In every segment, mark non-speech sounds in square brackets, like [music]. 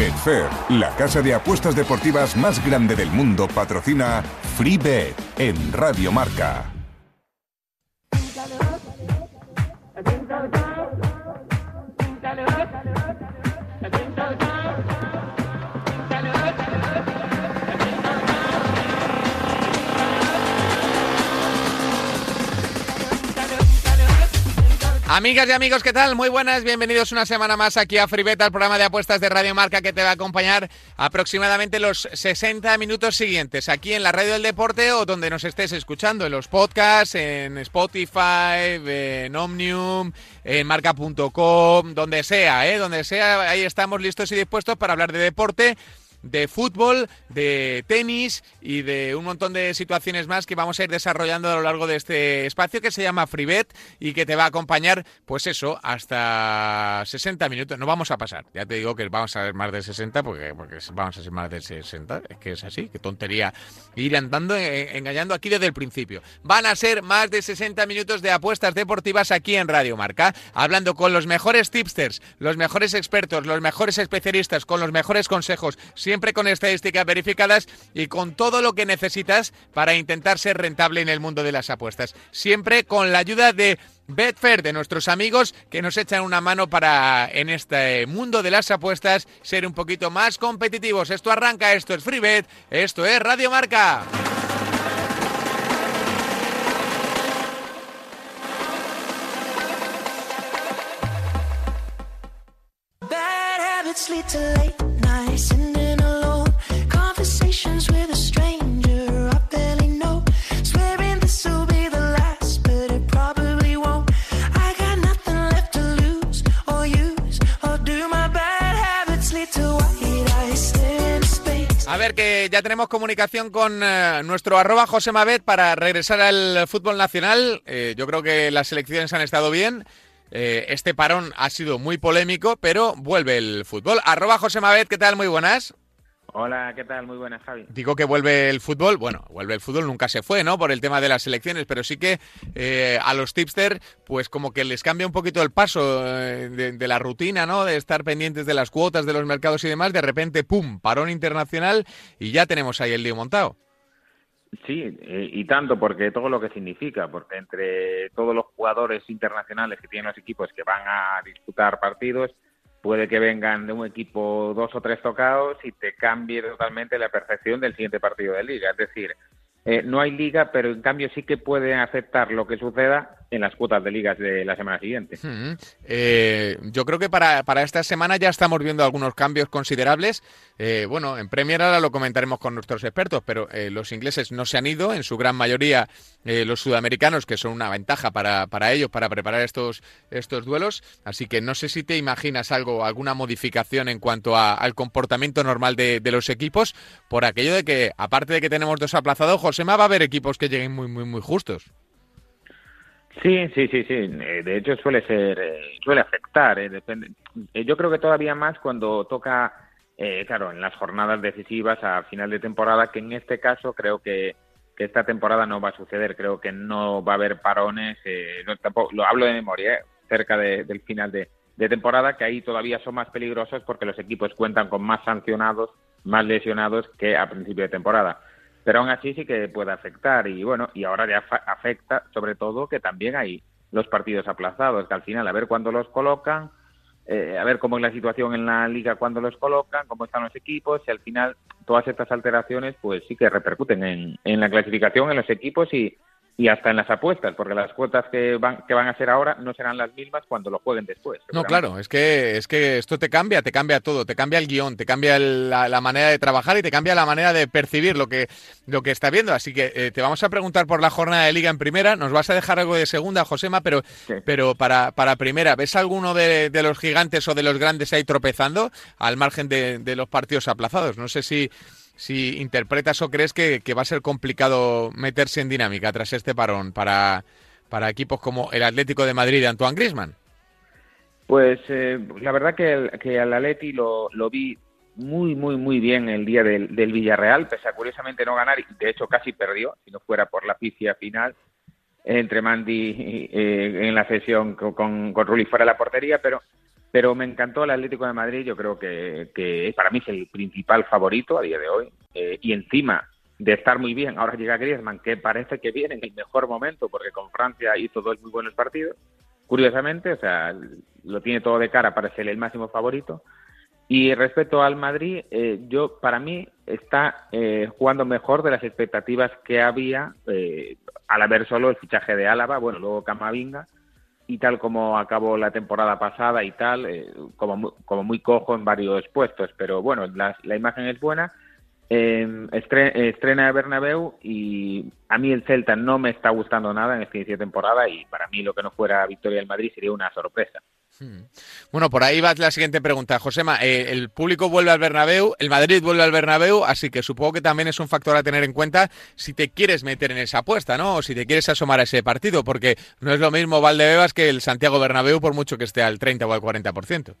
Betfair, la casa de apuestas deportivas más grande del mundo, patrocina FreeBet en Radio Marca. Amigas y amigos, ¿qué tal? Muy buenas, bienvenidos una semana más aquí a Fribeta, el programa de apuestas de Radio Marca que te va a acompañar aproximadamente los 60 minutos siguientes aquí en la Radio del Deporte o donde nos estés escuchando, en los podcasts, en Spotify, en Omnium, en marca.com, donde sea, ¿eh? Donde sea, ahí estamos listos y dispuestos para hablar de deporte de fútbol, de tenis y de un montón de situaciones más que vamos a ir desarrollando a lo largo de este espacio que se llama FreeBet y que te va a acompañar, pues eso, hasta 60 minutos. No vamos a pasar, ya te digo que vamos a ver más de 60 porque, porque vamos a ser más de 60, es que es así, qué tontería ir andando eh, engañando aquí desde el principio. Van a ser más de 60 minutos de apuestas deportivas aquí en Radio Marca, hablando con los mejores tipsters, los mejores expertos, los mejores especialistas, con los mejores consejos siempre con estadísticas verificadas y con todo lo que necesitas para intentar ser rentable en el mundo de las apuestas. Siempre con la ayuda de Betfair, de nuestros amigos que nos echan una mano para en este mundo de las apuestas ser un poquito más competitivos. Esto arranca, esto es FreeBet, esto es Radio Marca. Que ya tenemos comunicación con eh, nuestro arroba José Mavet para regresar al fútbol nacional. Eh, yo creo que las elecciones han estado bien. Eh, este parón ha sido muy polémico, pero vuelve el fútbol. Arroba José Mavet, ¿qué tal? Muy buenas. Hola, ¿qué tal? Muy buenas, Javi. Digo que vuelve el fútbol, bueno, vuelve el fútbol, nunca se fue, ¿no? Por el tema de las elecciones, pero sí que eh, a los tipster, pues como que les cambia un poquito el paso eh, de, la rutina, ¿no? De estar pendientes de las cuotas de los mercados y demás, de repente, ¡pum!, parón internacional y ya tenemos ahí el lío montado. Sí, eh, y tanto, porque todo lo que significa, porque entre todos los jugadores internacionales que tienen los equipos que van a disputar partidos, puede que vengan de un equipo dos o tres tocados y te cambie totalmente la percepción del siguiente partido de liga. Es decir, eh, no hay liga, pero en cambio sí que pueden aceptar lo que suceda en las cuotas de ligas de la semana siguiente. Eh, yo creo que para, para, esta semana ya estamos viendo algunos cambios considerables. Eh, bueno, en Premier ahora lo comentaremos con nuestros expertos, pero los ingleses no se han ido, en su gran mayoría los sudamericanos, que son una ventaja para, para ellos, para preparar estos, estos duelos. Así que no sé si te imaginas algo, alguna modificación en cuanto al comportamiento normal de, de, los equipos, por aquello de que, aparte de que tenemos dos aplazados, Josema va a haber equipos que lleguen muy, muy, muy justos. Sí, sí, sí, sí. Eh, de hecho suele ser, eh, suele afectar. Eh, depende. Yo creo que todavía más cuando toca, claro, en las jornadas decisivas a final de temporada, que en este caso creo que, esta temporada no va a suceder. Creo que no va a haber parones. No, tampoco, lo hablo de memoria, cerca del final de, de temporada, que ahí todavía son más peligrosos porque los equipos cuentan con más sancionados, más lesionados que a principio de temporada pero aún así sí que puede afectar. Y bueno, y ahora ya afecta sobre todo que también hay los partidos aplazados, que al final a ver cuándo los colocan, eh, a ver cómo es la situación en la liga cuando los colocan, cómo están los equipos y al final todas estas alteraciones pues sí que repercuten en, en la clasificación en los equipos y, y hasta en las apuestas, porque las cuotas que van, que van a ser ahora no serán las mismas cuando lo jueguen después. No, claro, es que, es que esto te cambia, te cambia todo, te cambia el guion, te cambia la, manera de trabajar y te cambia la manera de percibir lo que, lo que está viendo. Así que eh, te vamos a preguntar por la jornada de liga en primera, nos vas a dejar algo de segunda, Josema, pero, pero para, para primera, ¿ves alguno de, de, los gigantes o de los grandes ahí tropezando al margen de, de los partidos aplazados? No sé si si interpretas o crees que, va a ser complicado meterse en dinámica tras este parón para, para equipos como el Atlético de Madrid de Antoine Griezmann. Pues eh, la verdad que, el, que al Atleti lo, lo, vi muy, muy, muy bien el día del, del, Villarreal, pese a curiosamente no ganar, y de hecho casi perdió, si no fuera por la pifia final entre Mandy eh, en la sesión con, con, Rulli fuera de la portería, pero Pero me encantó el Atlético de Madrid, yo creo que, que para mí es el principal favorito a día de hoy. Eh, y encima de estar muy bien, ahora llega Griezmann, que parece que viene en el mejor momento, porque con Francia hizo dos muy buenos partidos, curiosamente, o sea, lo tiene todo de cara para ser el máximo favorito. Y respecto al Madrid, eh, yo para mí está eh, jugando mejor de las expectativas que había eh, al haber solo el fichaje de Álava, bueno, luego Camavinga, y tal como acabó la temporada pasada y tal, como, como muy cojo en varios puestos, pero bueno, la, la imagen es buena eh, estrena Bernabéu y a mí el Celta no me está gustando nada en esta inicio de temporada y para mí lo que no fuera victoria del Madrid sería una sorpresa. Hmm. Bueno, por ahí va la siguiente pregunta. Josema, eh, el público vuelve al Bernabéu, el Madrid vuelve al Bernabéu, así que supongo que también es un factor a tener en cuenta si te quieres meter en esa apuesta, ¿no? O si te quieres asomar a ese partido, porque no es lo mismo Valdebebas que el Santiago Bernabéu por mucho que esté al 30 o al 40%.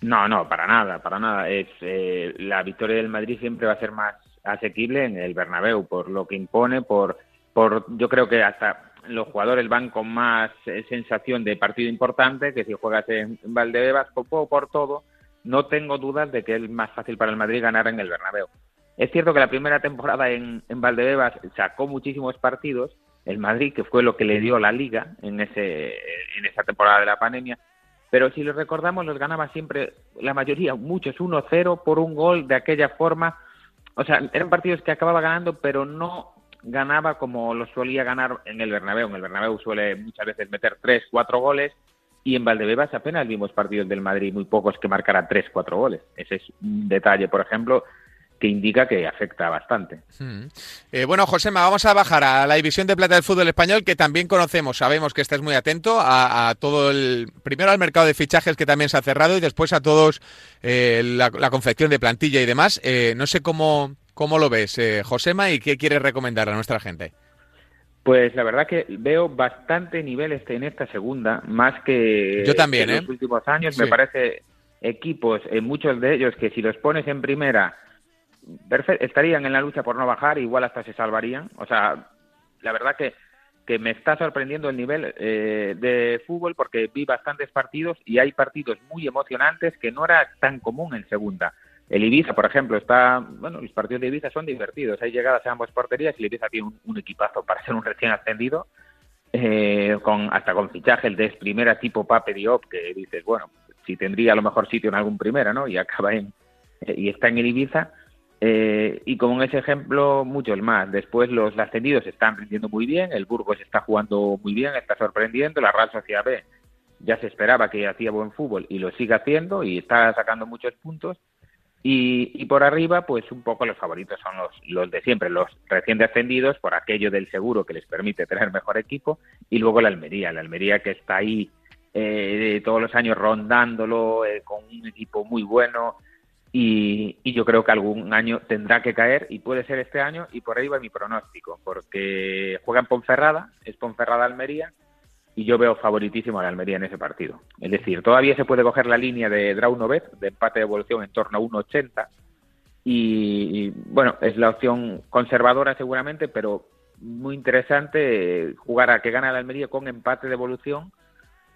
No, no, para nada, para nada. Es eh, la victoria del Madrid siempre va a ser más asequible en el Bernabéu por lo que impone, por, por yo creo que hasta los jugadores van con más eh, sensación de partido importante que si juegas en Valdebebas por, por todo. No tengo dudas de que es más fácil para el Madrid ganar en el Bernabéu. Es cierto que la primera temporada en, Valdebebas sacó muchísimos partidos, el Madrid, que fue lo que le dio la liga en, ese, en esa temporada de la pandemia, pero si lo recordamos, los ganaba siempre, la mayoría, muchos, 1-0 por un gol de aquella forma. O sea, eran partidos que acababa ganando, pero no ganaba como lo solía ganar en el Bernabéu. En el Bernabéu suele muchas veces meter 3, 4 goles y en Valdebebas apenas vimos partidos del Madrid, muy pocos que marcaran 3, 4 goles. Ese es un detalle, por ejemplo, que indica que afecta bastante. Hmm. Eh, bueno, Josema, vamos a bajar a la división de plata del fútbol español, que también conocemos, sabemos que estás muy atento a, todo el, primero al mercado de fichajes que también se ha cerrado y después a todos eh, la, confección de plantilla y demás. Eh, no sé cómo, cómo lo ves, Josema, y qué quieres recomendar a nuestra gente. Pues la verdad que veo bastante nivel este en esta segunda, más que Yo también, en los últimos años. Me parece equipos, en muchos de ellos, que si los pones en primera estarían en la lucha por no bajar, igual hasta se salvarían. O sea, la verdad que, que me está sorprendiendo el nivel eh, de fútbol porque vi bastantes partidos y hay partidos muy emocionantes que no era tan común en segunda. El Ibiza, por ejemplo, está, bueno, los partidos de Ibiza son divertidos, hay llegadas a ambas porterías y el Ibiza tiene un, equipazo para ser un recién ascendido, eh, con hasta con fichaje el de primera tipo Pape Diop, que dices, bueno, si tendría a lo mejor sitio en algún primera, ¿no? Y acaba en, eh, y está en el Ibiza, eh, y como ese ejemplo, muchos más. Después los ascendidos están rindiendo muy bien, el Burgos está jugando muy bien, está sorprendiendo, la Real Sociedad B ya se esperaba que hacía buen fútbol y lo sigue haciendo y está sacando muchos puntos. Y, por arriba, pues un poco los favoritos son los, los de siempre, los recién ascendidos, por aquello del seguro que les permite tener mejor equipo, y luego la Almería, la Almería que está ahí eh, todos los años rondándolo, eh, con un equipo muy bueno, y, yo creo que algún año tendrá que caer y puede ser este año y por ahí va mi pronóstico, porque juega en Ponferrada, es Ponferrada-Almería y yo veo favoritísimo a la Almería en ese partido. Es decir, todavía se puede coger la línea de Draunovet, de empate de evolución en torno a 1.80 y, y bueno, es la opción conservadora seguramente, pero muy interesante jugar a que gana la Almería con empate de evolución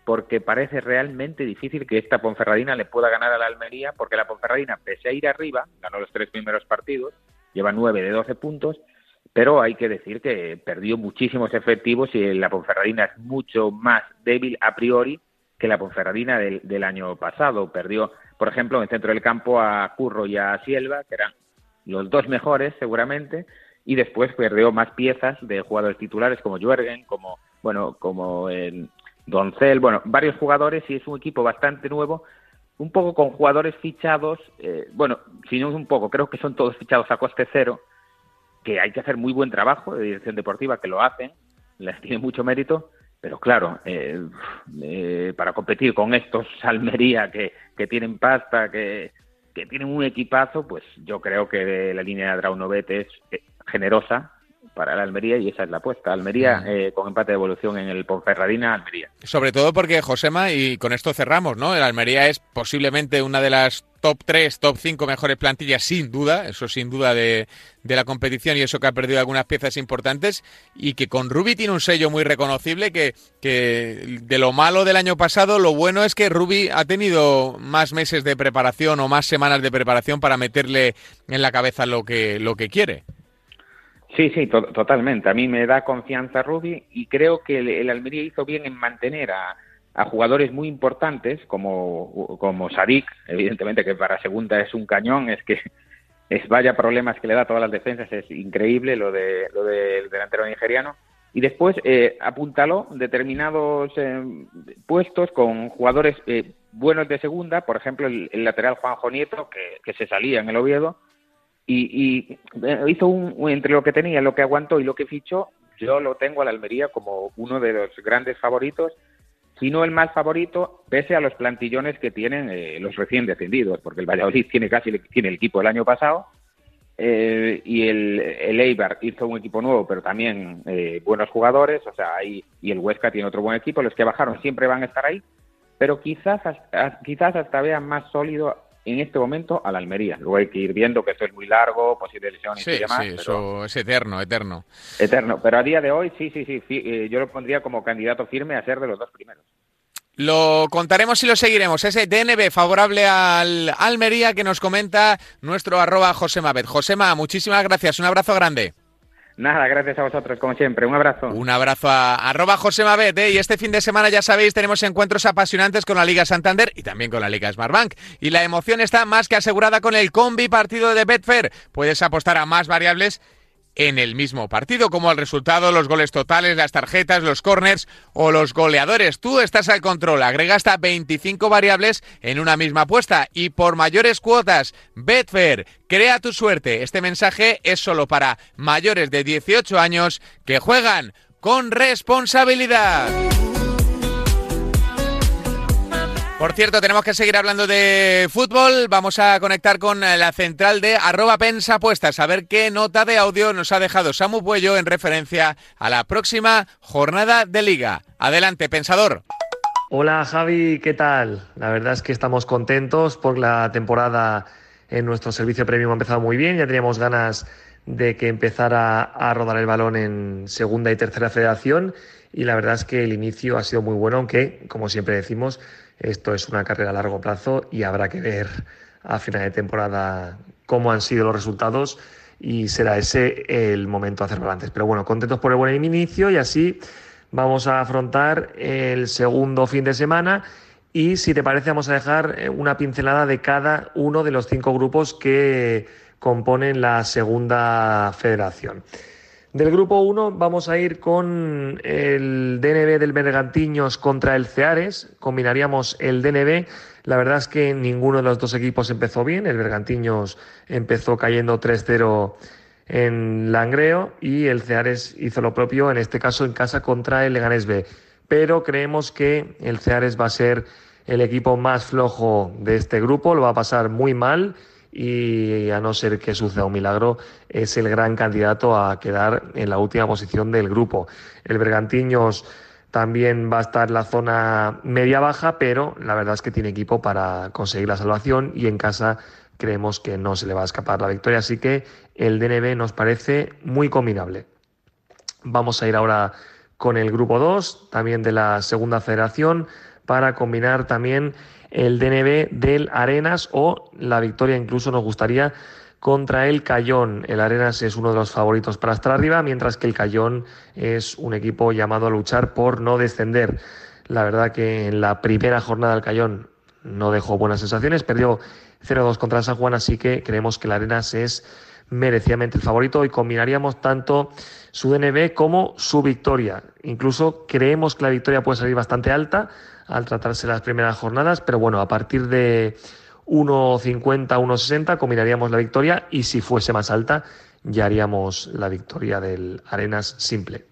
porque parece realmente difícil que esta Ponferradina le pueda ganar a la Almería, porque la Ponferradina, pese a ir arriba, ganó los tres primeros partidos, lleva nueve de doce puntos, pero hay que decir que perdió muchísimos efectivos y la Ponferradina es mucho más débil a priori que la Ponferradina del, año pasado. Perdió, por ejemplo, en el centro del campo a Curro y a Sielva, que eran los dos mejores seguramente, y después perdió más piezas de jugadores titulares como Juergen, como bueno, como el, Doncel, bueno, varios jugadores y es un equipo bastante nuevo, un poco con jugadores fichados, eh, bueno, si no un poco, creo que son todos fichados a coste cero, que hay que hacer muy buen trabajo de dirección deportiva, que lo hacen, les tiene mucho mérito, pero claro, eh, eh, para competir con estos [laughs] Almería que, que tienen pasta, que, que tienen un equipazo, pues yo creo que la línea de Draunovet es generosa para la Almería y esa es la apuesta. Almería mm. eh, con empate de evolución en el Ponferradina, Almería. Sobre todo porque, Josema, y con esto cerramos, ¿no? El Almería es posiblemente una de las top 3, top 5 mejores plantillas, sin duda, eso sin duda de, de, la competición y eso que ha perdido algunas piezas importantes y que con Ruby tiene un sello muy reconocible que, que de lo malo del año pasado, lo bueno es que Ruby ha tenido más meses de preparación o más semanas de preparación para meterle en la cabeza lo que, lo que quiere. Sí, sí, totalmente. A mí me da confianza Ruby y creo que el, Almería hizo bien en mantener a, jugadores muy importantes como, como Sadik, evidentemente que para segunda es un cañón, es que es vaya problemas que le da a todas las defensas, es increíble lo de lo del delantero nigeriano. Y después eh, apuntaló determinados eh, puestos con jugadores eh, buenos de segunda, por ejemplo el, lateral Juanjo Nieto, que, que se salía en el Oviedo, y, eh, hizo un, entre lo que tenía, lo que aguantó y lo que fichó, yo lo tengo a la Almería como uno de los grandes favoritos, si no el más favorito, pese a los plantillones que tienen eh, los recién descendidos, porque el Valladolid tiene casi tiene el equipo del año pasado, eh, y el, el, Eibar hizo un equipo nuevo, pero también buenos jugadores, o sea, ahí, y el Huesca tiene otro buen equipo, los que bajaron siempre van a estar ahí, pero quizás, quizás hasta vean más sólido en este momento a la Almería. Luego hay que ir viendo que esto es muy largo, posible lesión y demás. Sí, eso es eterno, eterno. Eterno. Pero a día de hoy, sí, sí, sí, eh, yo lo pondría como candidato firme a ser de los dos primeros. Lo contaremos y lo seguiremos. Ese DNB favorable al Almería que nos comenta nuestro arroba Josema Bet. Josema, muchísimas gracias. Un abrazo grande. Nada, gracias a vosotros, como siempre. Un abrazo. Un abrazo a arroba José Mabet, ¿eh? Y este fin de semana, ya sabéis, tenemos encuentros apasionantes con la Liga Santander y también con la Liga Smartbank. Y la emoción está más que asegurada con el combi partido de Betfair. Puedes apostar a más variables en el mismo partido, como el resultado, los goles totales, las tarjetas, los corners o los goleadores. Tú estás al control, agrega hasta 25 variables en una misma apuesta y por mayores cuotas, Betfair, crea tu suerte. Este mensaje es solo para mayores de 18 años que juegan con responsabilidad. Por cierto, tenemos que seguir hablando de fútbol. Vamos a conectar con eh, la central de arroba pensapuestas a ver qué nota de audio nos ha dejado Samu Puello en referencia a la próxima jornada de liga. Adelante, pensador. Hola Javi, ¿qué tal? La verdad es que estamos contentos por la temporada en nuestro servicio premium ha empezado muy bien. Ya teníamos ganas de que empezara a rodar el balón en segunda y tercera federación y la verdad es que el inicio ha sido muy bueno, aunque, como siempre decimos, esto es una carrera a largo plazo y habrá que ver a final de temporada cómo han sido los resultados y será ese el momento de hacer balances. Pero bueno, contentos por el buen inicio y así vamos a afrontar el segundo fin de semana y si te parece vamos a dejar eh, una pincelada de cada uno de los cinco grupos que componen la segunda federación. Del grupo 1 vamos a ir con el DNB del Bergantiños contra el Ceares. Combinaríamos el DNB. La verdad es que ninguno de los dos equipos empezó bien. El Bergantiños empezó cayendo 3-0 en Langreo y el Ceares hizo lo propio, en este caso en casa contra el Leganés B. Pero creemos que el Ceares va a ser el equipo más flojo de este grupo, lo va a pasar muy mal y a no ser que suceda un milagro, es el gran candidato a quedar en la última posición del grupo. El Bergantiños también va a estar en la zona media-baja, pero la verdad es que tiene equipo para conseguir la salvación y en casa creemos que no se le va a escapar la victoria, así que el DNB nos parece muy combinable. Vamos a ir ahora con el grupo 2, también de la segunda federación, para combinar también el DNB del Arenas o la victoria incluso nos gustaría contra el Cayón. El Arenas es uno de los favoritos para estar arriba, mientras que el Cayón es un equipo llamado a luchar por no descender. La verdad que en la primera jornada del Cayón no dejó buenas sensaciones, perdió 0-2 contra San Juan, así que creemos que el Arenas es merecidamente el favorito y combinaríamos tanto su DNB como su victoria. Incluso creemos que la victoria puede salir bastante alta, al tratarse las primeras jornadas, pero bueno, a partir de 1.50, 1.60 combinaríamos la victoria y si fuese más alta ya haríamos la victoria del Arenas simple.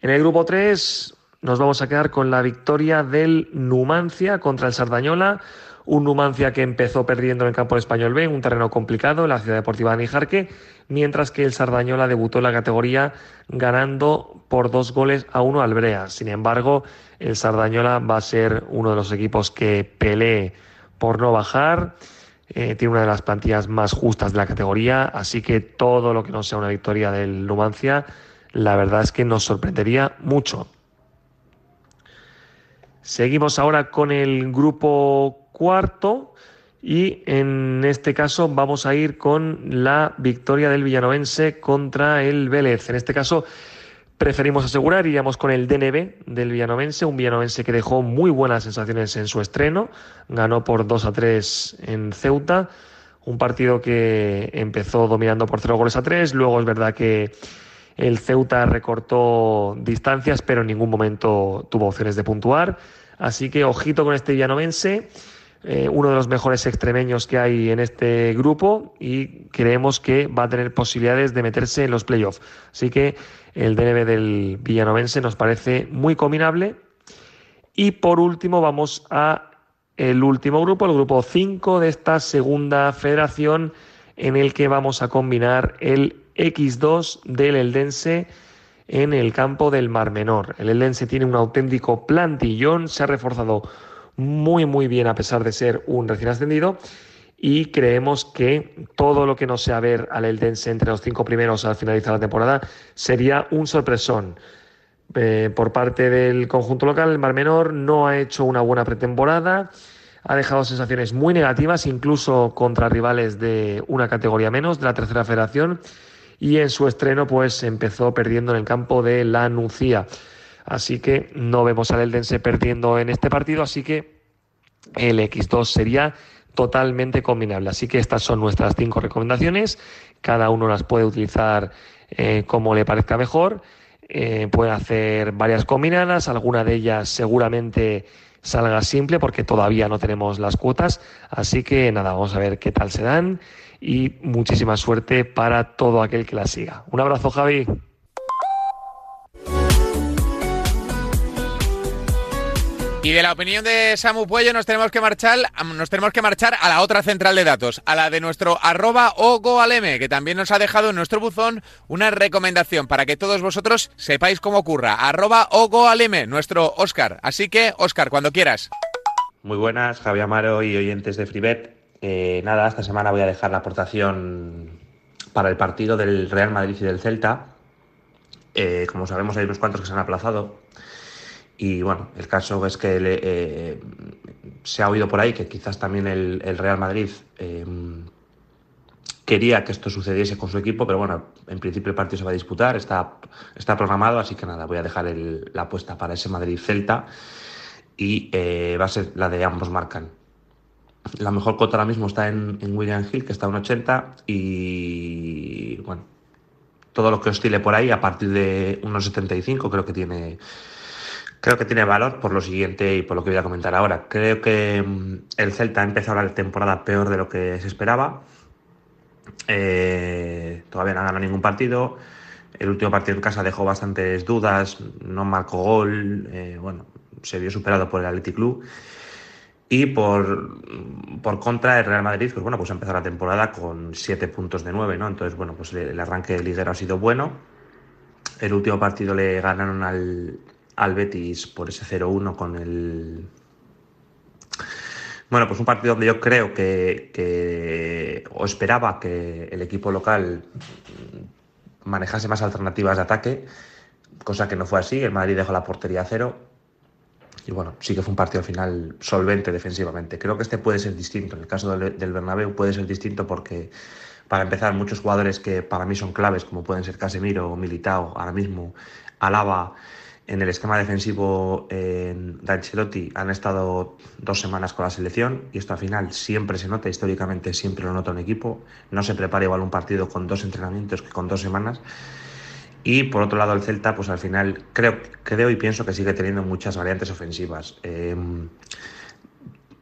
En el grupo 3 nos vamos a quedar con la victoria del Numancia contra el Sardañola, un Numancia que empezó perdiendo en el campo español B, un terreno complicado en la ciudad deportiva de Nijarque, mientras que el Sardañola debutó en la categoría ganando por dos goles a uno al Brea. Sin embargo, el Sardañola va a ser uno de los equipos que pelee por no bajar. Eh, tiene una de las plantillas más justas de la categoría, así que todo lo que no sea una victoria del Numancia, la verdad es que nos sorprendería mucho. Seguimos ahora con el grupo cuarto y en este caso vamos a ir con la victoria del Villanovense contra el Vélez. En este caso preferimos asegurar, iríamos con el DNB del Villanovense, un Villanovense que dejó muy buenas sensaciones en su estreno, ganó por 2 a 3 en Ceuta, un partido que empezó dominando por 0 goles a 3, luego es verdad que el Ceuta recortó distancias, pero en ningún momento tuvo opciones de puntuar, así que ojito con este Villanovense. Eh, uno de los mejores extremeños que hay en este grupo y creemos que va a tener posibilidades de meterse en los playoffs. Así que el DNB del Villanovense nos parece muy combinable. Y por último vamos a el último grupo, el grupo 5 de esta segunda federación en el que vamos a combinar el X2 del Eldense en el campo del Mar Menor. El Eldense tiene un auténtico plantillón, se ha reforzado muy muy bien a pesar de ser un recién ascendido y creemos que todo lo que no sea ver al Eldense entre los cinco primeros al finalizar la temporada sería un sorpresón. Eh, por parte del conjunto local, el Mar Menor no ha hecho una buena pretemporada, ha dejado sensaciones muy negativas, incluso contra rivales de una categoría menos, de la tercera federación, y en su estreno pues empezó perdiendo en el campo de la Nucía. Así que no vemos al Eldense perdiendo en este partido, así que el X2 sería totalmente combinable. Así que estas son nuestras cinco recomendaciones. Cada uno las puede utilizar eh, como le parezca mejor. Eh, puede hacer varias combinadas. Alguna de ellas seguramente salga simple porque todavía no tenemos las cuotas. Así que nada, vamos a ver qué tal se dan y muchísima suerte para todo aquel que las siga. Un abrazo, Javi. Y de la opinión de Samu Puello nos tenemos que marchar, nos tenemos que marchar a la otra central de datos, a la de nuestro arroba ogoaleme, que también nos ha dejado en nuestro buzón una recomendación para que todos vosotros sepáis cómo ocurra. Arroba ogoaleme, nuestro Oscar. Así que, Oscar, cuando quieras. Muy buenas, Javier Amaro y oyentes de Freebet. Eh, nada, esta semana voy a dejar la aportación para el partido del Real Madrid y del Celta. Eh, como sabemos, hay unos cuantos que se han aplazado y bueno, el caso es que eh, se ha oído por ahí que quizás también el, Real Madrid em, quería que esto sucediese con su equipo, pero bueno, en principio el partido se va a disputar, está, está programado, así que nada, voy a dejar la apuesta para ese Madrid-Celta y eh, va a ser la de ambos marcan. La mejor cota ahora mismo está en, William Hill, que está en 80, y bueno, todo lo que oscile por ahí a partir de unos 75 creo que tiene Creo que tiene valor por lo siguiente y por lo que voy a comentar ahora. Creo que mm, el Celta ha empezado la temporada peor de lo que se esperaba. Eh, todavía no ha ganado ningún partido. El último partido en casa dejó bastantes dudas, no marcó gol, eh, bueno, se vio superado por el Athletic Club. Y por, por, contra, el Real Madrid, pues bueno, pues ha empezado la temporada con 7 puntos de 9, ¿no? Entonces, bueno, pues el arranque de liguero ha sido bueno. El último partido le ganaron al, al Betis por ese 0-1 con el... Bueno, pues un partido donde yo creo que, o esperaba que el equipo local manejase más alternativas de ataque, cosa que no fue así. El Madrid dejó la portería a cero. Y bueno, sí que fue un partido al final solvente defensivamente. Creo que este puede ser distinto. En el caso del, del Bernabéu puede ser distinto porque, para empezar, muchos jugadores que para mí son claves, como pueden ser Casemiro Militao, ahora mismo, Alaba, en el esquema defensivo de Ancelotti han estado dos semanas con la selección y esto al final siempre se nota, históricamente siempre lo nota un equipo. No se prepara igual un partido con dos entrenamientos que con dos semanas. Y por otro lado el Celta, pues al final creo, creo y pienso que sigue teniendo muchas variantes ofensivas. Em,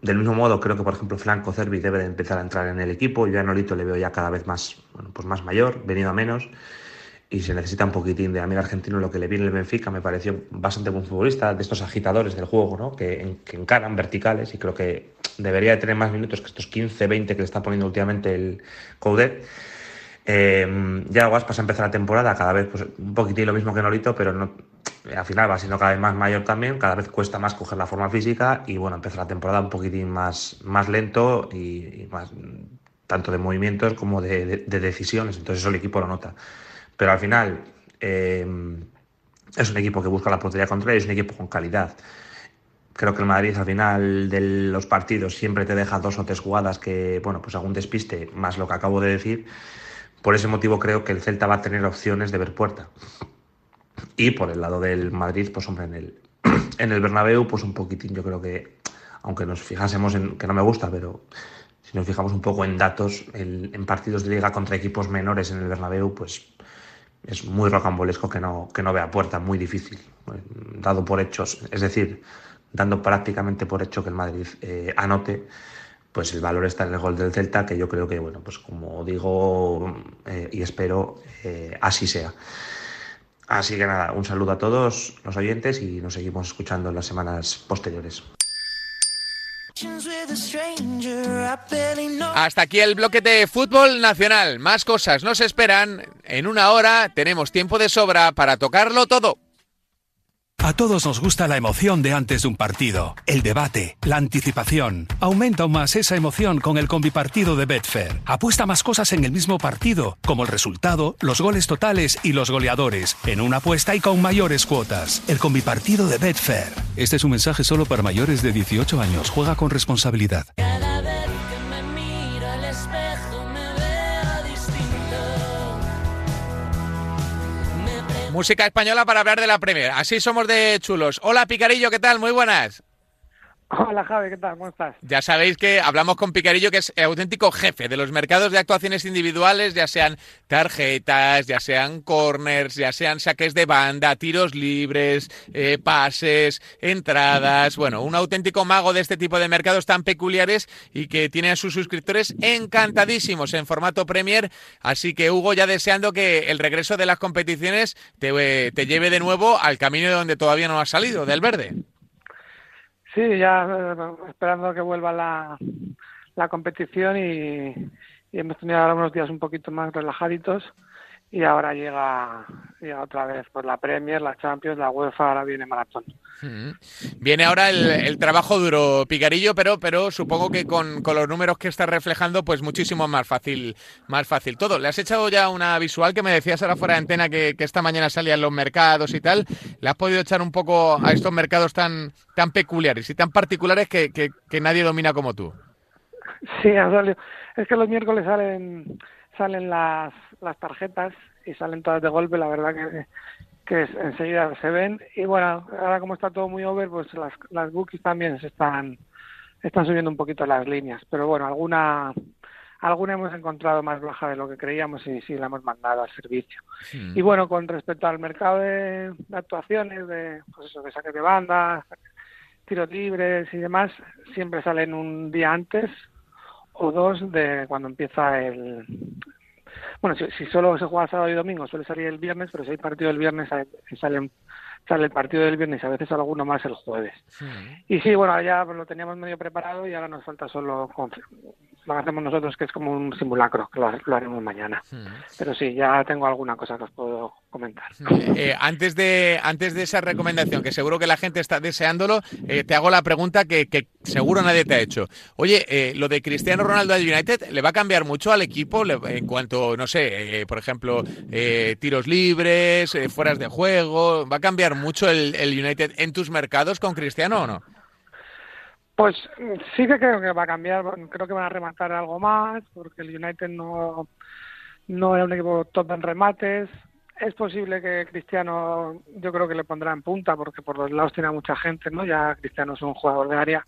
del mismo modo, creo que por ejemplo Franco Cervi debe de empezar a entrar en el equipo. Yo a Nolito le veo ya cada vez más, pues más mayor, venido a menos y se necesita un poquitín de amigo argentino lo que le viene el Benfica me pareció bastante buen futbolista de estos agitadores del juego ¿no? que, que encaran verticales y creo que debería de tener más minutos que estos 15 20 que le está poniendo últimamente el Coudet eh, ya Guaspas empezar la temporada cada vez pues, un poquitín lo mismo que Nolito pero no al final va siendo cada vez más mayor también, cada vez cuesta más coger la forma física y bueno, empieza la temporada un poquitín más, más lento y, más tanto de movimientos como de, decisiones, entonces eso el equipo lo nota. Pero al final eh, es un equipo que busca la portería contraria, es un equipo con calidad. Creo que el Madrid al final de los partidos siempre te deja dos o tres jugadas que, bueno, pues algún despiste, más lo que acabo de decir. Por ese motivo creo que el Celta va a tener opciones de ver puerta. Y por el lado del Madrid, pues hombre, en el, [clears throat] en el Bernabéu, pues un poquitín, yo creo que, aunque nos fijásemos en, que no me gusta, pero si nos fijamos un poco en datos, en partidos de liga contra equipos menores en el Bernabéu, pues es muy rocambolesco que no, que no vea puerta, muy difícil, dado por hechos. Es decir, dando prácticamente por hecho que el Madrid eh, anote, pues el valor está en el gol del Celta, que yo creo que, bueno, pues como digo eh, y espero, eh, así sea. Así que nada, un saludo a todos los oyentes y nos seguimos escuchando en las semanas posteriores. Hasta aquí el bloque de fútbol nacional. Más cosas nos esperan. En una hora tenemos tiempo de sobra para tocarlo todo. A todos nos gusta la emoción de antes de un partido, el debate, la anticipación. Aumenta aún más esa emoción con el combipartido de Betfair. Apuesta más cosas en el mismo partido, como el resultado, los goles totales y los goleadores, en una apuesta y con mayores cuotas. El combipartido de Betfair. Este es un mensaje solo para mayores de 18 años. Juega con responsabilidad. Música española para hablar de la Premier. Así somos de chulos. Hola Picarillo, ¿qué tal? Muy buenas. Hola Javi, ¿qué tal? ¿Cómo estás? Ya sabéis que hablamos con Picarillo, que es el auténtico jefe de los mercados de actuaciones individuales, ya sean tarjetas, ya sean corners, ya sean saques de banda, tiros libres, eh, pases, entradas. Bueno, un auténtico mago de este tipo de mercados tan peculiares y que tiene a sus suscriptores encantadísimos en formato Premier. Así que Hugo, ya deseando que el regreso de las competiciones te, te lleve de nuevo al camino de donde todavía no has salido, del verde. Sí, ya eh, esperando que vuelva la, la competición y, hemos tenido ahora unos días un poquito más relajaditos y ahora llega, otra vez pues la Premier, la Champions, la UEFA, ahora viene Maratón. Viene ahora el, trabajo duro, Picarillo, pero, pero supongo que con, los números que estás reflejando, pues muchísimo más fácil, más fácil todo. ¿Le has echado ya una visual que me decías ahora fuera de antena que, esta mañana salían los mercados y tal? ¿Le has podido echar un poco a estos mercados tan, tan peculiares y tan particulares que, que, nadie domina como tú? Sí, Es que los miércoles salen, salen las, las tarjetas y salen todas de golpe, la verdad que que enseguida se ven. Y bueno ahora como está todo muy over pues las las bookies también se están están subiendo un poquito las líneas. Pero bueno alguna alguna hemos encontrado más baja de lo que creíamos y sí la hemos mandado al servicio. Y bueno con respecto al mercado de, actuaciones de pues eso de saques de banda tiros libres y demás siempre salen un día antes o dos de cuando empieza el, bueno, si, solo se juega sábado y domingo suele salir el viernes, pero si hay partido el viernes sale, sale el partido del viernes a veces alguno más el jueves. Y sí, bueno, ya lo teníamos medio preparado y ahora nos falta solo lo que hacemos nosotros, que es como un simulacro, que lo, haremos mañana. Pero sí, ya tengo alguna cosa que os puedo comentar. [laughs] Eh, antes, de, antes de esa recomendación, que seguro que la gente está deseándolo, eh, te hago la pregunta que, seguro nadie te ha hecho. Oye, eh, lo de Cristiano Ronaldo al United, ¿le va a cambiar mucho al equipo en cuanto, no sé, por ejemplo, tiros libres, fueras de juego? ¿Va a cambiar mucho el, el United en tus mercados con Cristiano o no? Pues sí que creo que va a cambiar, creo que van a rematar algo más, porque el United no, no era un equipo top en remates. Es posible que Cristiano, yo creo que le pondrá en punta, porque por los lados tiene mucha gente, ¿no? Ya Cristiano es un jugador de área,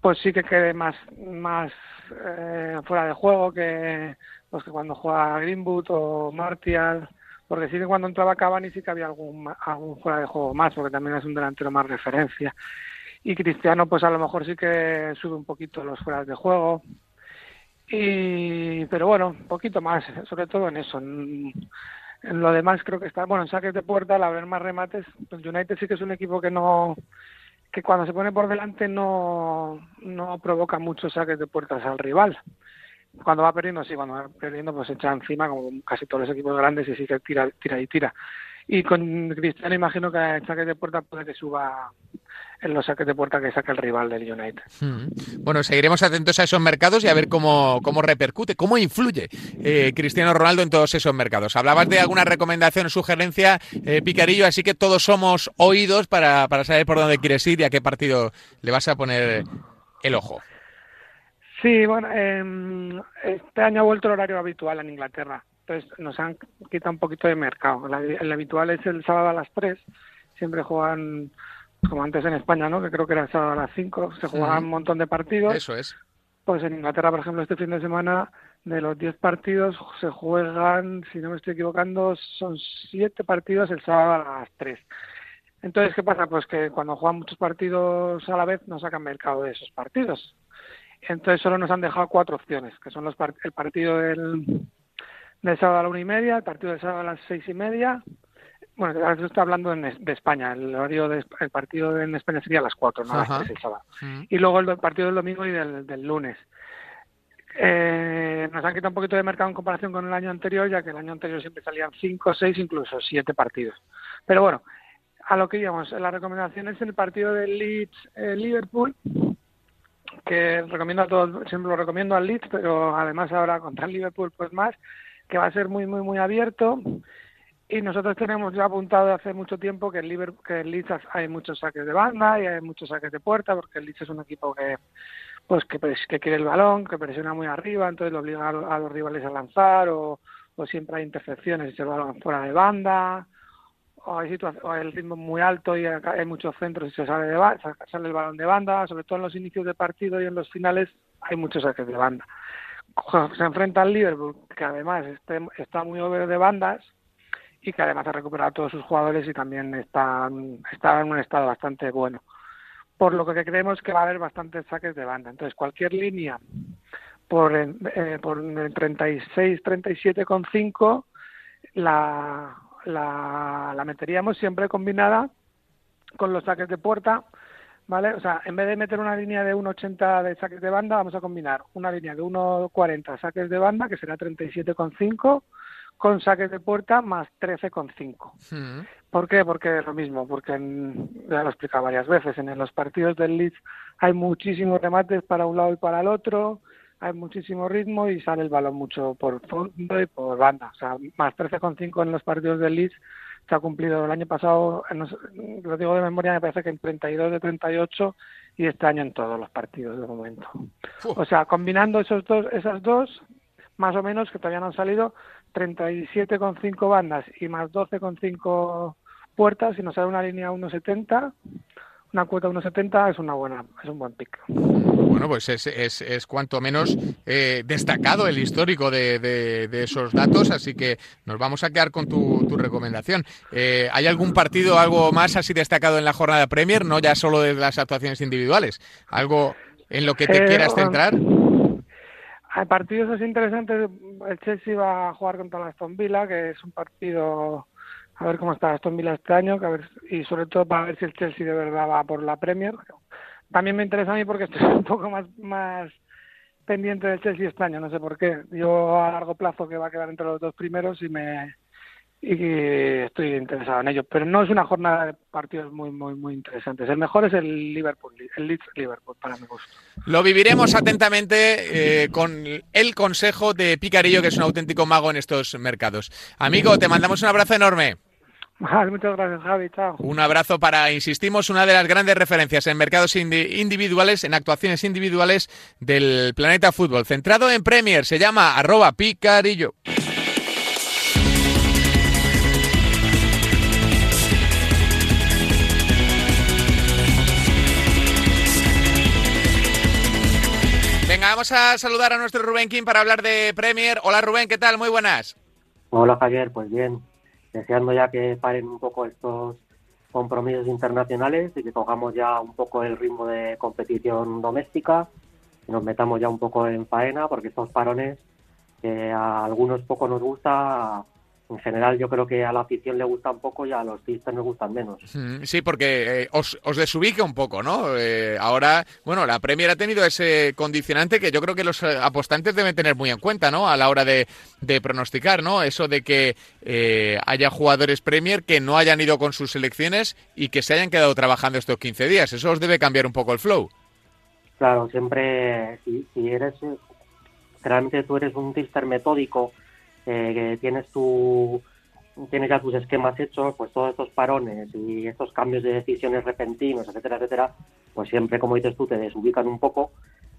pues sí que quede más, más eh, fuera de juego que, pues que cuando juega Greenwood o Martial, porque sí que cuando entraba Cavani sí que había algún, algún fuera de juego más, porque también es un delantero más referencia y Cristiano pues a lo mejor sí que sube un poquito los fueras de juego. Y pero bueno un poquito más sobre todo en eso. En, lo demás creo que está bueno en saques de puerta al haber más remates pues United sí que es un equipo que no que cuando se pone por delante no no provoca muchos saques de puertas al rival. Cuando va perdiendo sí cuando va perdiendo pues echa encima como casi todos los equipos grandes y sí que tira tira y tira y con Cristiano imagino que en saques de puerta puede que suba en los saques de puerta que saca el rival del United. Hmm. Bueno, seguiremos atentos a esos mercados y a ver cómo, cómo repercute, cómo influye eh, Cristiano Ronaldo en todos esos mercados. Hablabas de alguna recomendación o sugerencia, eh, Picarillo, así que todos somos oídos para, para saber por dónde quieres ir y a qué partido le vas a poner el ojo. Sí, bueno, em, este año ha vuelto el horario habitual en Inglaterra. Entonces nos han quitado un poquito de mercado. El, habitual es el sábado a las 3. Siempre juegan, como antes en España, ¿no? Que creo que era el sábado a las 5. Se jugaban un montón de partidos. Eso es. Pues en Inglaterra, por ejemplo, este fin de semana, de los 10 partidos, se juegan, si no me estoy equivocando, son 7 partidos el sábado a las 3. Entonces, ¿qué pasa? Pues que cuando juegan muchos partidos a la vez, no sacan mercado de esos partidos. Entonces solo nos han dejado cuatro opciones, que son los el partido del, del sábado a la una y media, el partido del sábado a las seis y media. Bueno, ahora estoy hablando de España, el horario del partido en España sería a las cuatro, no a las el sábado. Mm. Y luego el partido del domingo y del, del lunes. Eh, nos han quitado un poquito de mercado en comparación con el año anterior, ya que el año anterior siempre salían cinco, seis, incluso siete partidos. Pero bueno, a lo que íbamos, la recomendación es el partido del Leeds-Liverpool, eh, que recomiendo a todos, siempre lo recomiendo al Leeds, pero además ahora contra el Liverpool pues más, que va a ser muy, muy, muy abierto. Y nosotros tenemos ya apuntado hace mucho tiempo que el, Liverpool, que el Leeds hay muchos saques de banda y hay muchos saques de puerta, porque el Leeds es un equipo que pues que, que quiere el balón, que presiona muy arriba, entonces lo obliga a, los rivales a lanzar o, o siempre hay intercepciones y se balón fuera de banda o hay, o el ritmo muy alto y hay muchos centros y se sale, de sale el balón de banda, sobre todo en los inicios de partido y en los finales hay muchos saques de banda. Se enfrenta al Liverpool, que además este, está muy over de bandas y que además ha recuperado a todos sus jugadores y también está, está en un estado bastante bueno. Por lo que creemos que va a haber bastantes saques de banda. Entonces, cualquier línea por, eh, por el 36, 37,5 la, la, la meteríamos siempre combinada con los saques de puerta, ¿vale? O sea, en vez de meter una línea de 1,80 de saques de banda, vamos a combinar una línea de 1,40 saques de banda, que será 37,5, con saques de puerta más 13,5. Mm. ¿Por qué? Porque es lo mismo, porque ya lo he explicado varias veces, en los partidos del Leeds hay muchísimos remates para un lado y para el otro, hay muchísimo ritmo y sale el balón mucho por fondo y por banda. O sea, más 13,5 en los partidos del Leeds se ha cumplido el año pasado, lo digo de memoria, me parece que en 32 de 38 y este año en todos los partidos de momento. O sea, combinando esos dos, esas dos, más o menos, que todavía no han salido, 37,5 bandas y más 12,5 puertas, y nos sale una línea 1,70 una cuota de 1,70 es una buena, es un buen pick. Bueno, pues es, es, es cuanto menos eh, destacado el histórico de, de, esos datos, así que nos vamos a quedar con tu, tu recomendación. Eh, ¿Hay algún partido, algo más así destacado en la jornada Premier, no ya solo de las actuaciones individuales? ¿Algo en lo que te eh, quieras centrar? Hay partidos así interesantes. El Chelsea va a jugar contra la Aston Villa, que es un partido a ver cómo está Aston Villa este año a ver, y sobre todo para ver si el Chelsea de verdad va por la Premier. También me interesa a mí porque [laughs] estoy un poco más, más pendiente del Chelsea este año, no sé por qué. Yo a largo plazo que va a quedar entre los dos primeros y me y estoy interesado en ello, pero no es una jornada de partidos muy muy muy interesantes. El mejor es el Liverpool, el Leeds Liverpool para mi gusto. Lo viviremos atentamente eh, con el consejo de Picarillo, que es un auténtico mago en estos mercados. Amigo, te mandamos un abrazo enorme. Muchas gracias, Javi. Chao. Un abrazo para, insistimos, una de las grandes referencias en mercados individuales, en actuaciones individuales del planeta fútbol. Centrado en Premier, se llama arroba picarillo. Venga, vamos a saludar a nuestro Rubén King para hablar de Premier. Hola Rubén, ¿qué tal? Muy buenas. Hola Javier, pues bien, deseando ya que paren un poco estos compromisos internacionales y que cojamos ya un poco el ritmo de competición doméstica, y nos metamos ya un poco en faena, porque estos parones que a algunos poco nos gusta, en general yo creo que a la afición le gusta un poco y a los pistas nos gustan menos. Mm, sí, porque eh, os, os, desubica un poco, ¿no? Eh, ahora, bueno, la Premier ha tenido ese condicionante que yo creo que los eh, apostantes deben tener muy en cuenta, ¿no? A la hora de, de pronosticar, ¿no? Eso de que eh, haya jugadores Premier que no hayan ido con sus selecciones y que se hayan quedado trabajando estos 15 días. Eso os debe cambiar un poco el flow. Claro, siempre, si, si eres, realmente tú eres un tipster metódico, eh, que tienes tu tienes ya tus esquemas hechos, pues todos estos parones y estos cambios de decisiones repentinos, etcétera, etcétera, pues siempre, como dices tú, te desubican un poco.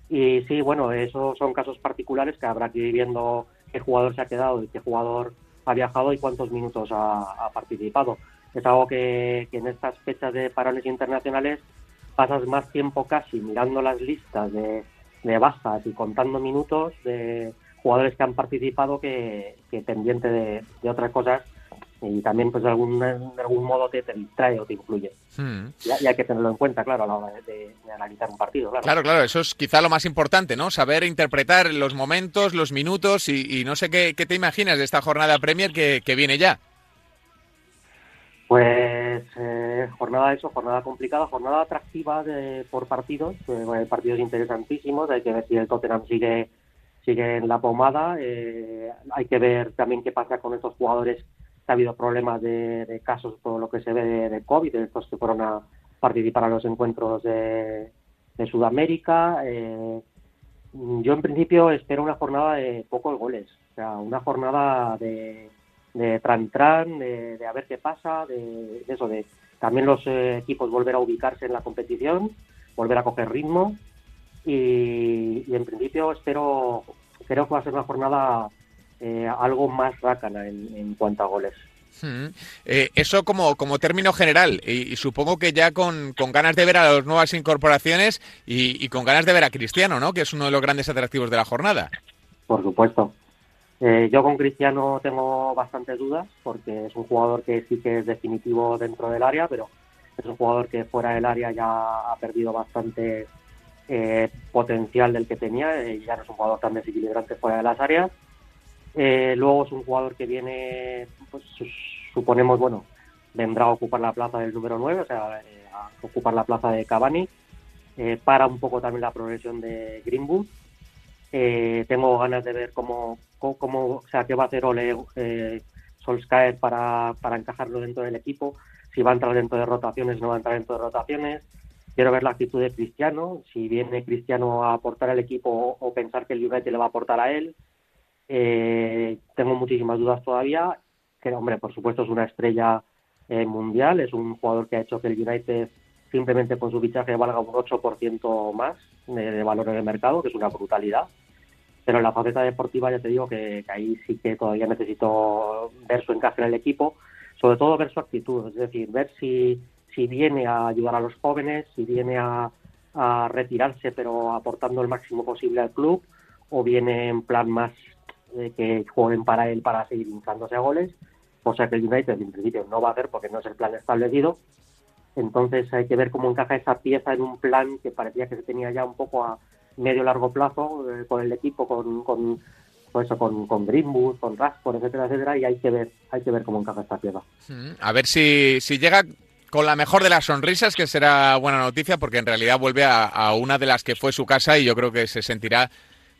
Y sí, bueno, esos son casos particulares que habrá que ir viendo qué jugador se ha quedado y qué jugador ha viajado y cuántos minutos ha, ha participado. Es algo que, que en estas fechas de parones internacionales pasas más tiempo casi mirando las listas de, de bajas y contando minutos de jugadores que han participado que, que pendiente de, de, otras cosas y también pues de algún, de algún modo te, te distrae o te influye. Hmm. Y, y, hay que tenerlo en cuenta, claro, a la hora de, de, de, analizar un partido. Claro. claro, claro, eso es quizá lo más importante, ¿no? Saber interpretar los momentos, los minutos y, y no sé qué, qué, te imaginas de esta jornada Premier que, que viene ya. Pues eh, jornada eso, jornada complicada, jornada atractiva de, por partidos, eh, partidos interesantísimos, hay que ver si el Tottenham sigue sigue en la pomada. Eh, hay que ver también qué pasa con estos jugadores ha habido problemas de, de casos por lo que se ve de, COVID, de estos que fueron a participar a los encuentros de, Sudamérica. Eh, yo en principio espero una jornada de pocos goles, o sea, una jornada de, de tran tran, de, a ver qué pasa, de, de eso, de también los eh, equipos volver a ubicarse en la competición, volver a coger ritmo y, y, en principio espero creo que va a ser una jornada eh, algo más rácana en, en, cuanto a goles. Hmm. Eh, eso como, como término general y, y supongo que ya con, con, ganas de ver a las nuevas incorporaciones y, y, con ganas de ver a Cristiano, ¿no? Que es uno de los grandes atractivos de la jornada. Por supuesto. Eh, yo con Cristiano tengo bastantes dudas porque es un jugador que sí que es definitivo dentro del área, pero es un jugador que fuera del área ya ha perdido bastante eh, potencial del que tenía, eh, ya no es un jugador tan desequilibrante fuera de las áreas. Eh, luego es un jugador que viene, pues suponemos, bueno, vendrá a ocupar la plaza del número 9, o sea, a ocupar la plaza de Cavani, para un poco también la progresión de Greenwood. tengo ganas de ver cómo, cómo, cómo, o sea, qué va a hacer Ole Solskjaer para, para encajarlo dentro del equipo, si va a entrar dentro de rotaciones, no va a entrar dentro de rotaciones quiero ver la actitud de Cristiano, si viene Cristiano a aportar al equipo o pensar que el United le va a aportar a él. Eh, tengo muchísimas dudas todavía. Que, hombre, por supuesto es una estrella eh, mundial, es un jugador que ha hecho que el United simplemente con su fichaje valga un 8% más de, valor en el mercado, que es una brutalidad. Pero en la faceta deportiva ya te digo que ahí sí que todavía necesito ver su encaje en el equipo, sobre todo ver su actitud, es decir, ver si si viene a ayudar a los jóvenes, si viene a, a retirarse pero aportando el máximo posible al club, o viene en plan más eh, que jueguen para él para seguir hinchándose a goles, cosa que el United en principio no va a hacer porque no es el plan establecido. Entonces hay que ver cómo encaja esa pieza en un plan que parecía que se tenía ya un poco a medio largo plazo eh, con el equipo, con, con pues eso, con, con Greenwood, con Rashford, etcétera, etcétera, y hay que ver, hay que ver cómo encaja esta pieza. A ver si, si llega con la mejor de las sonrisas, que será buena noticia, porque en realidad vuelve a, a, una de las que fue su casa y yo creo que se sentirá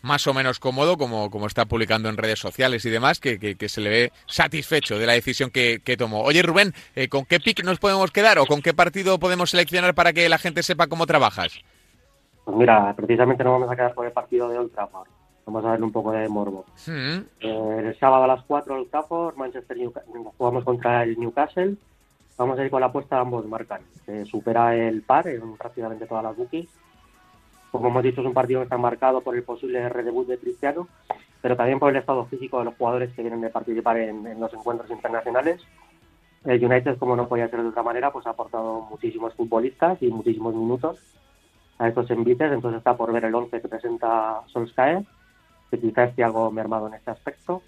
más o menos cómodo, como, como está publicando en redes sociales y demás, que, que, que se le ve satisfecho de la decisión que, que tomó. Oye, Rubén, eh, ¿con qué pick nos podemos quedar o con qué partido podemos seleccionar para que la gente sepa cómo trabajas? Pues mira, precisamente nos vamos a quedar por el partido de Old Trafford. Vamos a darle un poco de morbo. Mm. Eh, el sábado a las 4 Old Trafford, Manchester Newcastle, jugamos contra el Newcastle Vamos a ir con la apuesta, ambos marcan. Se supera el par en prácticamente todas las bookies. Como hemos dicho, es un partido que está marcado por el posible redebut de Cristiano, pero también por el estado físico de los jugadores que vienen de participar en, en los encuentros internacionales. El United, como no podía ser de otra manera, pues ha aportado muchísimos futbolistas y muchísimos minutos a estos envites, entonces está por ver el 11 que presenta Solskjaer, que quizás esté algo mermado en este aspecto.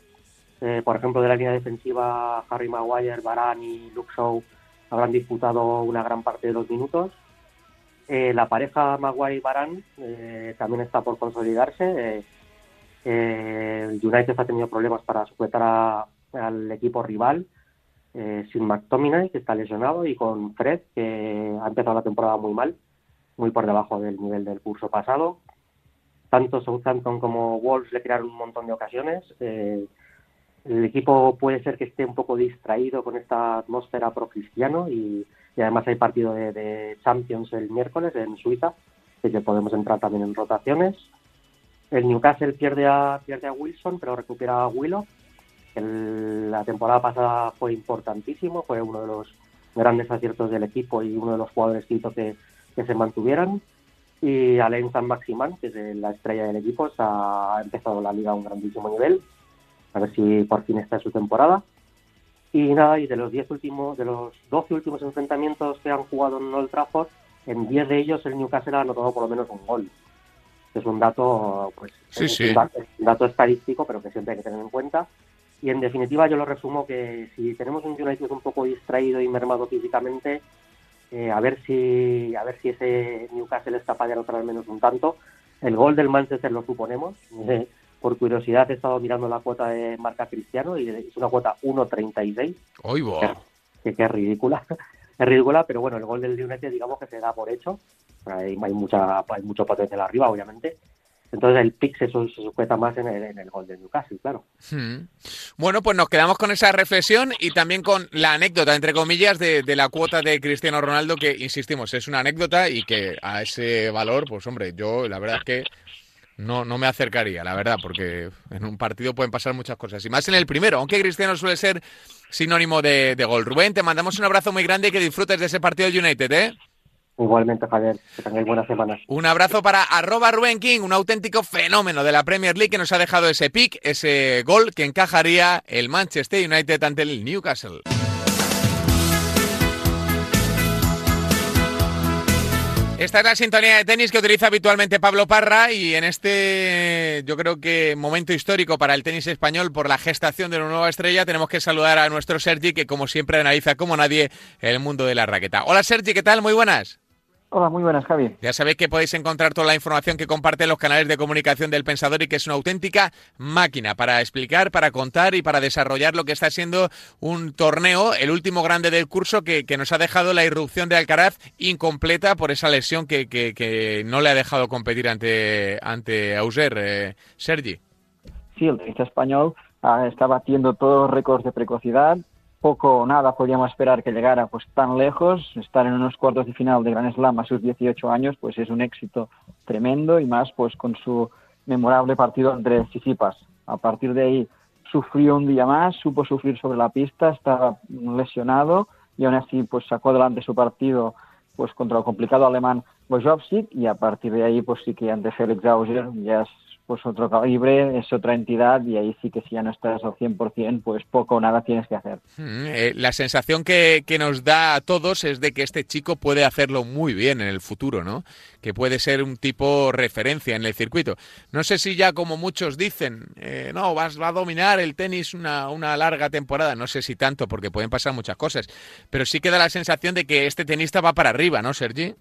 Eh, por ejemplo, de la línea defensiva, Harry Maguire, Varane y Luke Shaw habrán disputado una gran parte de los minutos. Eh, la pareja Maguire-Barán eh, también está por consolidarse. Eh, eh, United ha tenido problemas para sujetar al equipo rival sin McTominay, que está lesionado, y con Fred, que ha empezado la temporada muy mal, muy por debajo del nivel del curso pasado. Tanto Southampton como Wolves le crearon un montón de ocasiones. El equipo puede ser que esté un poco distraído con esta atmósfera pro-cristiano y, además hay partido de, Champions el miércoles en Suiza, que podemos entrar también en rotaciones. El Newcastle pierde a, pierde a Wilson, pero recupera a Willow. la temporada pasada fue importantísimo, fue uno de los grandes aciertos del equipo y uno de los jugadores que hizo que, se mantuvieran. Y Alain San Maximán, que es la estrella del equipo, ha empezado la liga a un grandísimo nivel a ver si por fin está en su temporada. Y nada, y de los 10 últimos, de los 12 últimos enfrentamientos que han jugado en Old Trafford, en 10 de ellos el Newcastle ha anotado por lo menos un gol. Es un dato, pues, Un, dato, estadístico, pero que siempre hay que tener en cuenta. Y en definitiva, yo lo resumo que si tenemos un United un poco distraído y mermado físicamente, eh, a ver si a ver si ese Newcastle es capaz de anotar al menos un tanto. El gol del Manchester lo suponemos. [laughs] Eh, por curiosidad he estado mirando la cuota de marca Cristiano y es una cuota 1.36. ¡Oigo! Que, que, es ridícula. [laughs] es ridícula, pero bueno, el gol del United digamos que se da por hecho. Hay, hay, mucha, hay mucho potencial arriba, obviamente. Entonces el pick se, sujeta más en el, en el, gol de Newcastle, claro. Hmm. Bueno, pues nos quedamos con esa reflexión y también con la anécdota, entre comillas, de, de, la cuota de Cristiano Ronaldo, que, insistimos, es una anécdota y que a ese valor, pues hombre, yo la verdad es que no, no me acercaría, la verdad, porque en un partido pueden pasar muchas cosas. Y más en el primero, aunque Cristiano suele ser sinónimo de, gol. Rubén, te mandamos un abrazo muy grande y que disfrutes de ese partido de United, ¿eh? Igualmente, Javier, que tengáis buenas semanas. Un abrazo para arroba Rubén King, un auténtico fenómeno de la Premier League que nos ha dejado ese pick, ese gol que encajaría el Manchester United ante el Newcastle. Esta es la sintonía de tenis que utiliza habitualmente Pablo Parra y en este, yo creo que momento histórico para el tenis español por la gestación de una nueva estrella, tenemos que saludar a nuestro Sergi que como siempre analiza como nadie el mundo de la raqueta. Hola Sergi, ¿qué tal? Muy buenas. Hola, muy buenas, Javi. Ya sabéis que podéis encontrar toda la información que comparte en los canales de comunicación del Pensador y que es una auténtica máquina para explicar, para contar y para desarrollar lo que está siendo un torneo, el último grande del curso, que, nos ha dejado la irrupción de Alcaraz incompleta por esa lesión que, que, no le ha dejado competir ante, ante Auser, eh, Sergi. Sí, el tenista español ah, está batiendo todos los récords de precocidad, poco o nada podíamos esperar que llegara pues tan lejos, estar en unos cuartos de final de Gran Slam a sus 18 años, pues es un éxito tremendo y más pues con su memorable partido entre Sisipas. A partir de ahí sufrió un día más, supo sufrir sobre la pista, estaba lesionado y aún así pues sacó adelante su partido pues contra el complicado alemán Bojovcic y a partir de ahí pues sí que ante Felix Auger ya pues otro calibre, es otra entidad y ahí sí que si ya no estás al 100%, pues poco o nada tienes que hacer. Mm, eh, la sensación que, que, nos da a todos es de que este chico puede hacerlo muy bien en el futuro, ¿no? Que puede ser un tipo referencia en el circuito. No sé si ya como muchos dicen, eh, no, vas, va a dominar el tenis una, una larga temporada, no sé si tanto, porque pueden pasar muchas cosas, pero sí que da la sensación de que este tenista va para arriba, ¿no, Sergi?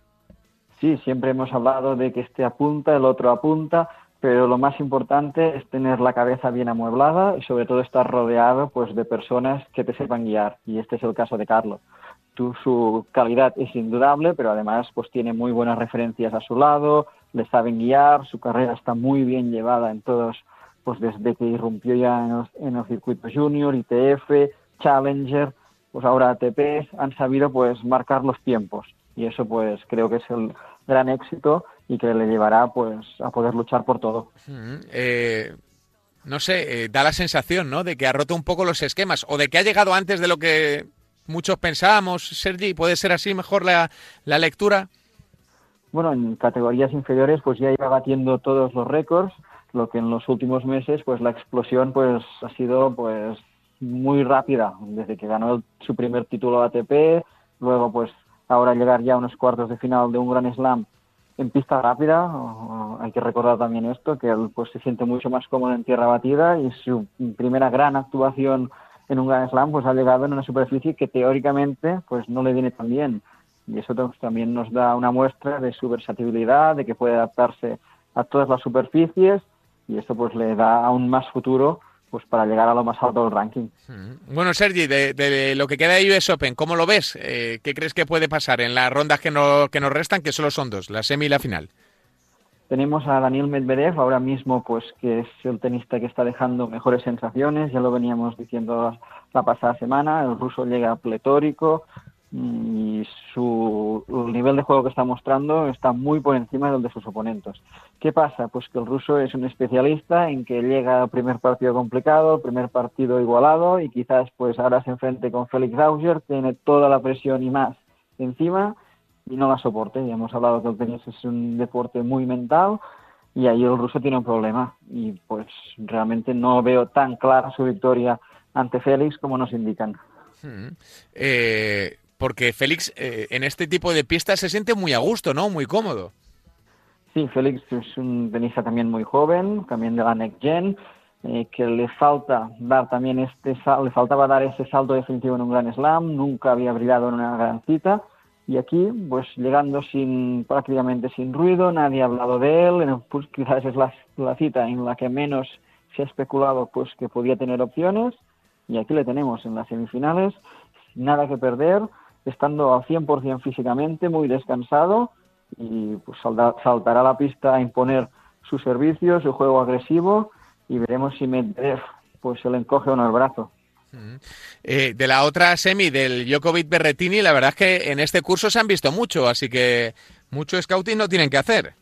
Sí, siempre hemos hablado de que este apunta, el otro apunta, pero lo más importante es tener la cabeza bien amueblada y sobre todo estar rodeado pues de personas que te sepan guiar y este es el caso de Carlos. Tú, su calidad es indudable, pero además pues tiene muy buenas referencias a su lado, le saben guiar, su carrera está muy bien llevada en todos, pues desde que irrumpió ya en los, en los circuitos junior, ITF, Challenger, pues ahora ATP, han sabido pues marcar los tiempos y eso pues creo que es el gran éxito y que le llevará pues a poder luchar por todo. Eh, no sé, eh, da la sensación, ¿no? De que ha roto un poco los esquemas o de que ha llegado antes de lo que muchos pensábamos. Sergi, ¿puede ser así mejor la, la lectura? Bueno, en categorías inferiores pues ya iba batiendo todos los récords, lo que en los últimos meses pues la explosión pues ha sido pues muy rápida, desde que ganó su primer título ATP, luego pues ahora llegar ya a unos cuartos de final de un Gran Slam en pista rápida, hay que recordar también esto, que él pues se siente mucho más cómodo en tierra batida y su primera gran actuación en un Gran Slam pues ha llegado en una superficie que teóricamente pues no le viene tan bien. Y eso también nos da una muestra de su versatilidad, de que puede adaptarse a todas las superficies y esto pues le da aún más futuro pues para llegar a lo más alto del ranking. Mm. Bueno, Sergi, de, lo que queda de US Open, ¿cómo lo ves? Eh, ¿Qué crees que puede pasar en las rondas que, no, que nos restan, que solo son dos, la semi y la final? Tenemos a Daniel Medvedev ahora mismo, pues que es el tenista que está dejando mejores sensaciones, ya lo veníamos diciendo la pasada semana, el ruso llega pletórico, y su nivel de juego que está mostrando está muy por encima del de sus oponentes. ¿Qué pasa? Pues que el ruso es un especialista en que llega al primer partido complicado, primer partido igualado y quizás pues ahora se enfrente con Félix Auger, tiene toda la presión y más encima y no la soporte. Ya hemos hablado que el tenis es un deporte muy mental y ahí el ruso tiene un problema y pues realmente no veo tan clara su victoria ante Félix como nos indican. Hmm. Eh, porque Félix eh, en este tipo de pistas se siente muy a gusto, ¿no? Muy cómodo. Sí, Félix es un tenista también muy joven, también de la Next Gen, eh, que le falta dar también este le faltaba dar ese salto definitivo en un gran slam, nunca había brillado en una gran cita y aquí pues llegando sin prácticamente sin ruido, nadie ha hablado de él, pues, quizás es la, la cita en la que menos se ha especulado pues que podía tener opciones y aquí le tenemos en las semifinales, nada que perder, estando al 100% físicamente, muy descansado y pues saltará a la pista a imponer su servicio, su juego agresivo y veremos si Medvedev pues se le encoge o no el brazo. Eh, de la otra semi del Djokovic Berretini, la verdad es que en este curso se han visto mucho, así que mucho scouting no tienen que hacer.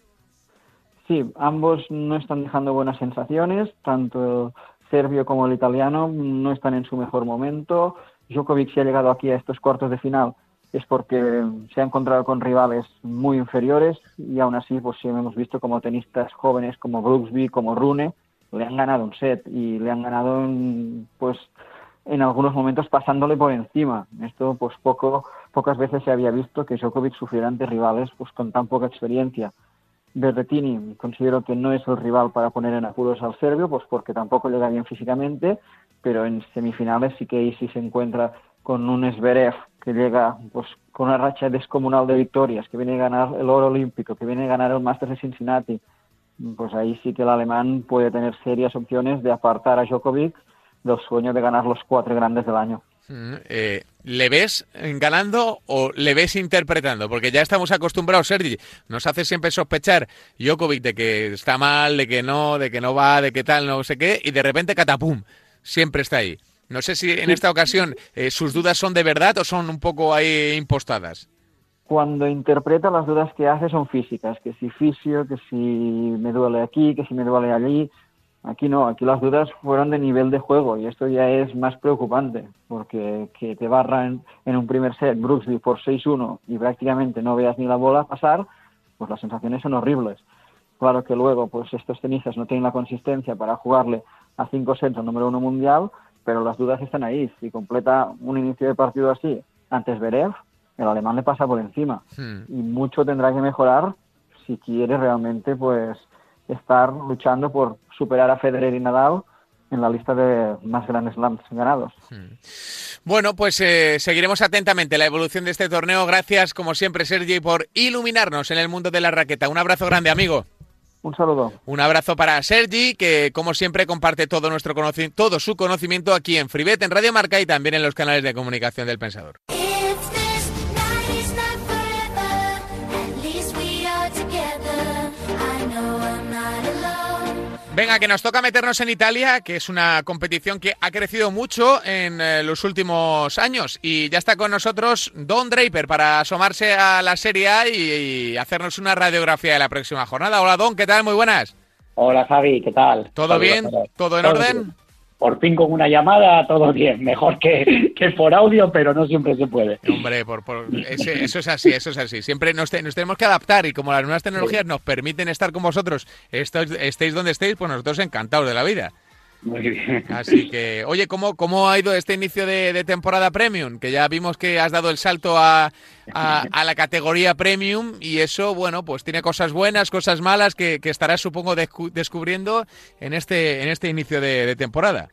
Sí, ambos no están dejando buenas sensaciones, tanto el serbio como el italiano no están en su mejor momento. Djokovic si ha llegado aquí a estos cuartos de final es porque se ha encontrado con rivales muy inferiores y aún así pues hemos visto como tenistas jóvenes como Brooksby, como Rune, le han ganado un set y le han ganado en, pues en algunos momentos pasándole por encima. Esto pues poco pocas veces se había visto que Djokovic sufriera ante rivales pues con tan poca experiencia. Berrettini considero que no es el rival para poner en apuros al serbio, pues porque tampoco llega bien físicamente, pero en semifinales sí que ahí sí se encuentra con un Zverev que llega pues con una racha descomunal de victorias, que viene a ganar el oro olímpico, que viene a ganar el Masters de Cincinnati, pues ahí sí que el alemán puede tener serias opciones de apartar a Djokovic del sueño de ganar los cuatro grandes del año. Mm, eh, ¿Le ves ganando o le ves interpretando? Porque ya estamos acostumbrados, Sergi, nos hace siempre sospechar Djokovic de que está mal, de que no, de que no va, de que tal, no sé qué, y de repente catapum, siempre está ahí. No sé si en esta ocasión eh, sus dudas son de verdad o son un poco ahí impostadas. Cuando interpreta las dudas que hace son físicas, que si fisio, que si me duele aquí, que si me duele allí. Aquí no, aquí las dudas fueron de nivel de juego y esto ya es más preocupante, porque que te barran en un primer set Brooksby por 6-1 y prácticamente no veas ni la bola pasar, pues las sensaciones son horribles. Claro que luego, pues estos tenistas no tienen la consistencia para jugarle a 5 sets al número uno mundial, pero las dudas están ahí. Si completa un inicio de partido así antes Berev, el alemán le pasa por encima. Hmm. Y mucho tendrá que mejorar si quiere realmente pues estar luchando por superar a Federer y Nadal en la lista de más grandes slams ganados. Hmm. Bueno, pues eh, seguiremos atentamente la evolución de este torneo. Gracias, como siempre, Sergi, por iluminarnos en el mundo de la raqueta. Un abrazo grande, amigo. Un saludo. Un abrazo para Sergi, que como siempre comparte todo, nuestro todo su conocimiento aquí en Fribet, en Radio Marca y también en los canales de comunicación del Pensador. Venga, que nos toca meternos en Italia, que es una competición que ha crecido mucho en eh, los últimos años. Y ya está con nosotros Don Draper para asomarse a la Serie A y, hacernos una radiografía de la próxima jornada. Hola Don, ¿qué tal? Muy buenas. Hola Javi, ¿qué tal? ¿Todo bien? ¿Todo en orden? Por fin con una llamada, todo bien. Mejor que, que por audio, pero no siempre se puede. Hombre, por, eso es así, eso es así. Siempre nos, tenemos que adaptar y como las nuevas tecnologías nos permiten estar con vosotros, estéis donde estéis, pues nosotros encantados de la vida. Muy bien. Así que, oye, ¿cómo, cómo ha ido este inicio de, temporada premium? Que ya vimos que has dado el salto a, a, la categoría premium y eso, bueno, pues tiene cosas buenas, cosas malas que, que estarás, supongo, descubriendo en este, en este inicio de, temporada.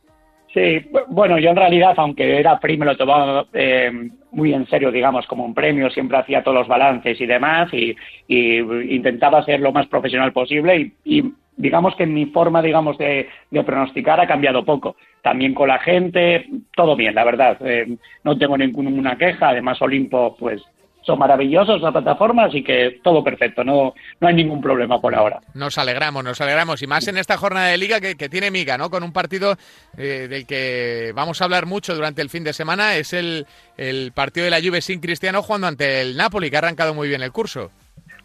Sí, bueno, yo en realidad, aunque era premium, lo tomaba eh, muy en serio, digamos, como un premio, siempre hacía todos los balances y demás y, intentaba ser lo más profesional posible y digamos que mi forma, digamos, de, pronosticar ha cambiado poco. También con la gente, todo bien, la verdad. Eh, no tengo ninguna queja. Además, Olimpo, pues son maravillosos la plataforma, así que todo perfecto, no, no hay ningún problema por ahora. Nos alegramos, nos alegramos, y más en esta jornada de liga que, tiene miga, ¿no? Con un partido eh, del que vamos a hablar mucho durante el fin de semana, es el, el partido de la Juve sin Cristiano jugando ante el Napoli, que ha arrancado muy bien el curso.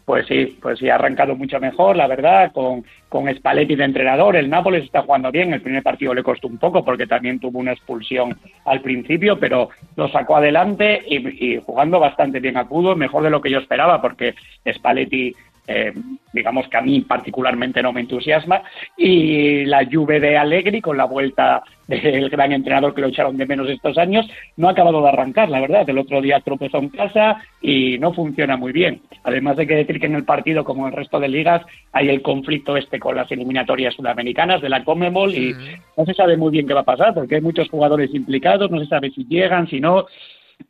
Pues sí, pues sí, ha arrancado mucho mejor, la verdad, con, con Spalletti de entrenador. El Nápoles está jugando bien, el primer partido le costó un poco porque también tuvo una expulsión al principio, pero lo sacó adelante y, jugando bastante bien a fútbol, mejor de lo que yo esperaba, porque Spalletti eh, digamos que a mí particularmente no me entusiasma, y la Juve de Allegri con la vuelta del gran entrenador que lo echaron de menos estos años, no ha acabado de arrancar, la verdad. El otro día tropezó en casa y no funciona muy bien. Además de que decir que en el partido, como en el resto de ligas, hay el conflicto este con las eliminatorias sudamericanas de la Comebol y no se sabe muy bien qué va a pasar porque hay muchos jugadores implicados, no se sabe si llegan, si no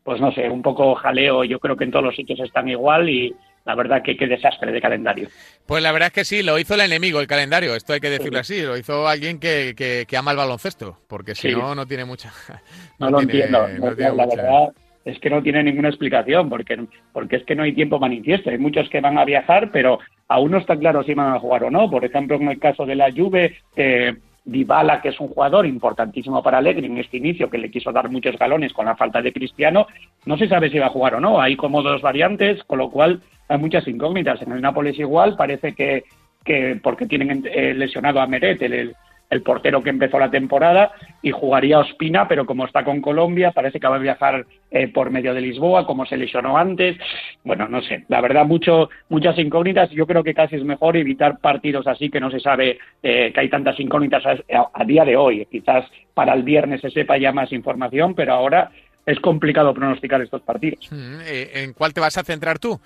pues no sé, un poco jaleo, yo creo que en todos los sitios están igual y la verdad que qué desastre de calendario. Pues la verdad es que sí, lo hizo el enemigo el calendario, esto hay que decirlo así, lo hizo alguien que, que, ama el baloncesto, porque si no, no tiene mucha... [laughs] No, lo entiendo, la verdad es que no tiene ninguna explicación, porque, porque es que no hay tiempo manifiesto, hay muchos que van a viajar, pero aún no está claro si van a jugar o no, por ejemplo, en el caso de la Juve... Eh, Dybala, que es un jugador importantísimo para Allegri en este inicio, que le quiso dar muchos galones con la falta de Cristiano, no se sabe si va a jugar o no. Hay como dos variantes, con lo cual hay muchas incógnitas. En el Nápoles igual, parece que, que porque tienen eh, lesionado a Meret, el portero que empezó la temporada, y jugaría Ospina, pero como está con Colombia, parece que va a viajar eh, por medio de Lisboa, como se lesionó antes. Bueno, no sé, la verdad, mucho, muchas incógnitas. Yo creo que casi es mejor evitar partidos así que no se sabe eh, que hay tantas incógnitas a, día de hoy. Quizás para el viernes se sepa ya más información, pero ahora es complicado pronosticar estos partidos. Mm, eh, ¿En cuál te vas a centrar tú?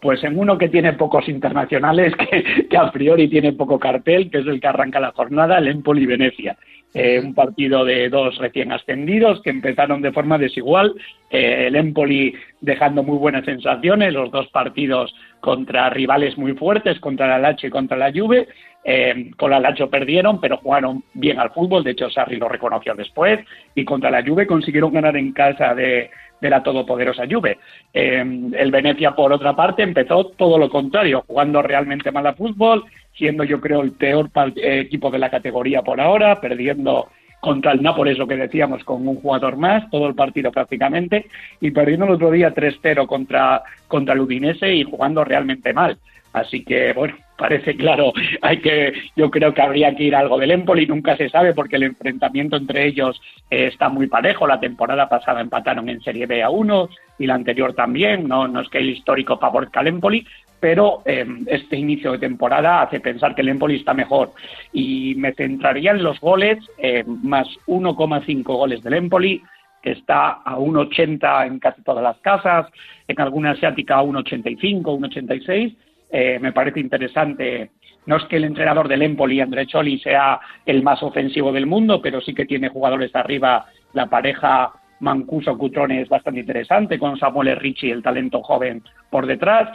Pues en uno que tiene pocos internacionales, [laughs] que, a priori tiene poco cartel, que es el que arranca la jornada, el Empoli-Venecia. Eh, un partido de dos recién ascendidos que empezaron de forma desigual. Eh, el Empoli dejando muy buenas sensaciones, los dos partidos contra rivales muy fuertes, contra la Lacho y contra la Juve. Eh, con la Lacho perdieron, pero jugaron bien al fútbol. De hecho, Sarri lo reconoció después. Y contra la Juve consiguieron ganar en casa de, de la todopoderosa Juve. el Venecia, por otra parte, empezó todo lo contrario, jugando realmente mal a fútbol, siendo yo creo el peor equipo de la categoría por ahora, perdiendo contra el Nápoles, lo que decíamos, con un jugador más, todo el partido prácticamente, y perdiendo el otro día 3-0 contra, contra el Udinese y jugando realmente mal. Así que, bueno, [laughs] parece claro, hay que, yo creo que habría que ir algo del Empoli, nunca se sabe porque el enfrentamiento entre ellos eh, está muy parejo. La temporada pasada empataron en Serie B a uno y la anterior también, no, no es que el histórico favorezca al Empoli, pero eh, este inicio de temporada hace pensar que el Empoli está mejor. Y me centraría en los goles, eh, más 1,5 goles del Empoli, que está a 1,80 en casi todas las casas, en alguna asiática a 1,85, 1,86. Eh, me parece interesante. No es que el entrenador del Empoli, André Choli, sea el más ofensivo del mundo, pero sí que tiene jugadores arriba. La pareja Mancuso-Cutrone es bastante interesante, con Samuel Ricci, el talento joven, por detrás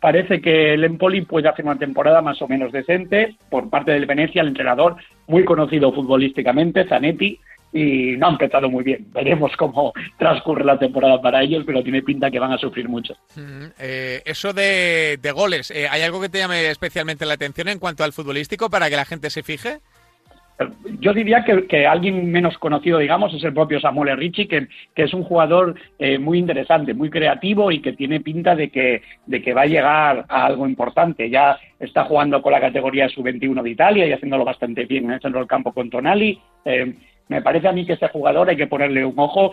parece que el Empoli puede hacer una temporada más o menos decente. Por parte del Venecia, el entrenador, muy conocido futbolísticamente, Zanetti, y no ha empezado muy bien. Veremos cómo transcurre la temporada para ellos, pero tiene pinta que van a sufrir mucho. Eh, eso de, goles, eh, ¿hay algo que te llame especialmente la atención en cuanto al futbolístico para que la gente se fije? Yo diría que, alguien menos conocido, digamos, es el propio Samuel Ricci, que, es un jugador eh, muy interesante, muy creativo y que tiene pinta de que, de que va a llegar a algo importante. Ya está jugando con la categoría sub-21 de Italia y haciéndolo bastante bien en el centro del campo con Tonali. Eh, me parece a mí que ese jugador hay que ponerle un ojo.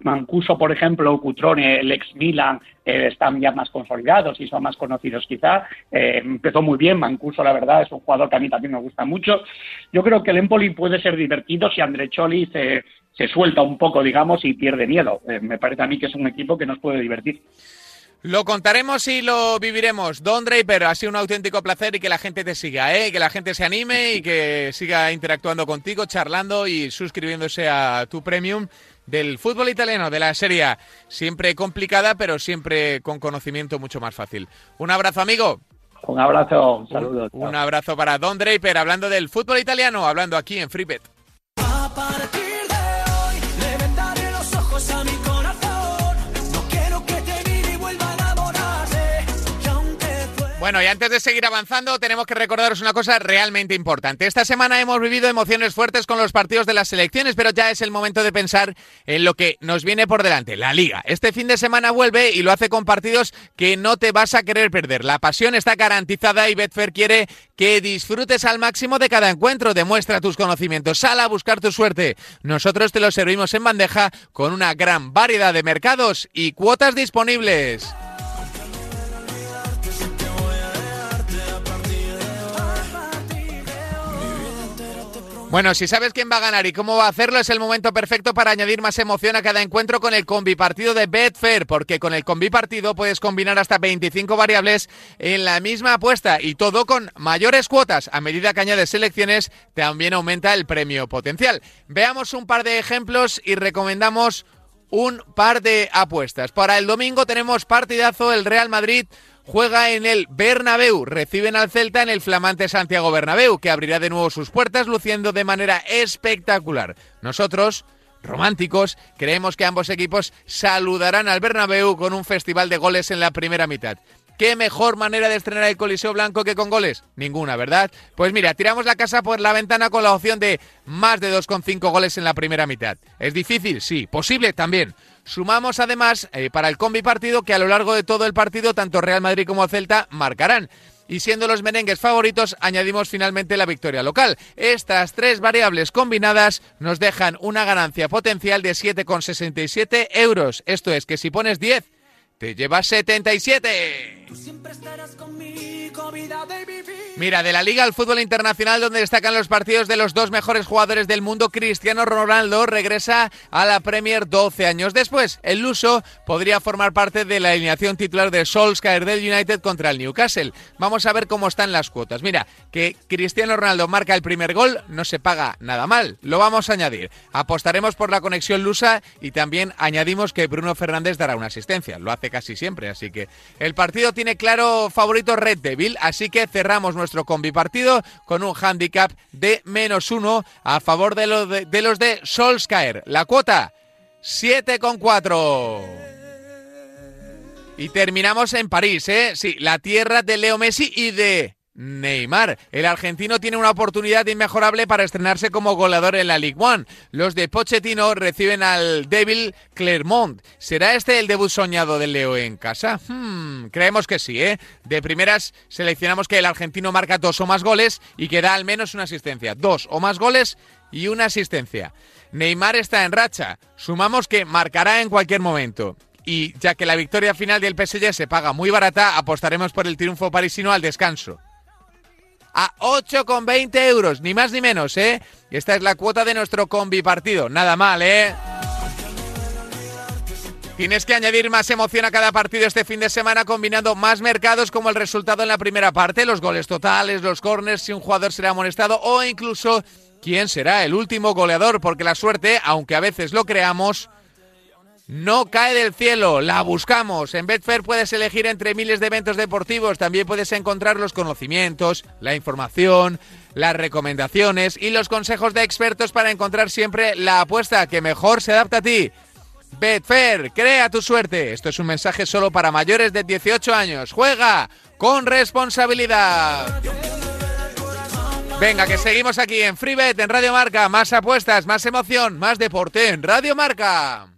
Mancuso, por ejemplo, Cutrone, el ex Milan, eh, están ya más consolidados y son más conocidos quizá. Eh, empezó muy bien, Mancuso, la verdad, es un jugador que a mí también me gusta mucho. Yo creo que el Empoli puede ser divertido si André Choli se, se suelta un poco, digamos, y pierde miedo. Eh, me parece a mí que es un equipo que nos puede divertir. Lo contaremos y lo viviremos. Don Draper, ha sido un auténtico placer y que la gente te siga, ¿eh? que la gente se anime y que siga interactuando contigo, charlando y suscribiéndose a tu premium del fútbol italiano, de la Serie Siempre complicada, pero siempre con conocimiento mucho más fácil. Un abrazo, amigo. Un abrazo, un saludo. Un, un abrazo para Don Draper, hablando del fútbol italiano, hablando aquí en FreeBet. Bueno, y antes de seguir avanzando, tenemos que recordaros una cosa realmente importante. Esta semana hemos vivido emociones fuertes con los partidos de las selecciones, pero ya es el momento de pensar en lo que nos viene por delante, la liga. Este fin de semana vuelve y lo hace con partidos que no te vas a querer perder. La pasión está garantizada y Betfair quiere que disfrutes al máximo de cada encuentro. Demuestra tus conocimientos, sal a buscar tu suerte. Nosotros te lo servimos en bandeja con una gran variedad de mercados y cuotas disponibles. Bueno, si sabes quién va a ganar y cómo va a hacerlo, es el momento perfecto para añadir más emoción a cada encuentro con el combi partido de Betfair, porque con el combi partido puedes combinar hasta 25 variables en la misma apuesta y todo con mayores cuotas. A medida que añades selecciones, también aumenta el premio potencial. Veamos un par de ejemplos y recomendamos un par de apuestas. Para el domingo tenemos partidazo el Real Madrid juega en el Bernabéu. Reciben al Celta en el flamante Santiago Bernabéu, que abrirá de nuevo sus puertas luciendo de manera espectacular. Nosotros, románticos, creemos que ambos equipos saludarán al Bernabéu con un festival de goles en la primera mitad. ¿Qué mejor manera de estrenar el Coliseo Blanco que con goles? Ninguna, ¿verdad? Pues mira, tiramos la casa por la ventana con la opción de más de 2,5 goles en la primera mitad. ¿Es difícil? Sí. ¿Posible? También. Sumamos además eh, para el combi partido que a lo largo de todo el partido tanto Real Madrid como Celta marcarán. Y siendo los merengues favoritos, añadimos finalmente la victoria local. Estas tres variables combinadas nos dejan una ganancia potencial de 7,67 euros. Esto es que si pones 10, te llevas 77. Mira, de la Liga al fútbol internacional, donde destacan los partidos de los dos mejores jugadores del mundo, Cristiano Ronaldo regresa a la Premier 12 años después. El luso podría formar parte de la alineación titular de Solskjaer del United contra el Newcastle. Vamos a ver cómo están las cuotas. Mira, que Cristiano Ronaldo marca el primer gol no se paga nada mal. Lo vamos a añadir. Apostaremos por la conexión lusa y también añadimos que Bruno Fernández dará una asistencia. Lo hace casi siempre, así que el partido tiene claro favorito Red Devil, así que cerramos nuestro combi partido con un handicap de menos uno a favor de, lo de, de los de Solskjaer. La cuota 7,4. Y terminamos en París, ¿eh? Sí, la tierra de Leo Messi y de Neymar. El argentino tiene una oportunidad inmejorable para estrenarse como goleador en la Ligue 1. Los de Pochettino reciben al Devil Clermont. ¿Será este el debut soñado de Leo en casa? Hmm, creemos que sí, ¿eh? De primeras seleccionamos que el argentino marca dos o más goles y que da al menos una asistencia. Dos o más goles y una asistencia. Neymar está en racha. Sumamos que marcará en cualquier momento. Y ya que la victoria final del PSG se paga muy barata, apostaremos por el triunfo parisino al descanso a 8,20 euros, ni más ni menos, ¿eh? Esta es la cuota de nuestro combi partido, nada mal, ¿eh? Tienes que añadir más emoción a cada partido este fin de semana combinando más mercados como el resultado en la primera parte, los goles totales, los corners, si un jugador será amonestado o incluso quién será el último goleador, porque la suerte, aunque a veces lo creamos, no cae del cielo, la buscamos. En Betfair puedes elegir entre miles de eventos deportivos, también puedes encontrar los conocimientos, la información, las recomendaciones y los consejos de expertos para encontrar siempre la apuesta que mejor se adapta a ti. Betfair, crea tu suerte. Esto es un mensaje solo para mayores de 18 años. Juega con responsabilidad. Venga, que seguimos aquí en FreeBet, en Radio Marca. Más apuestas, más emoción, más deporte en Radio Marca.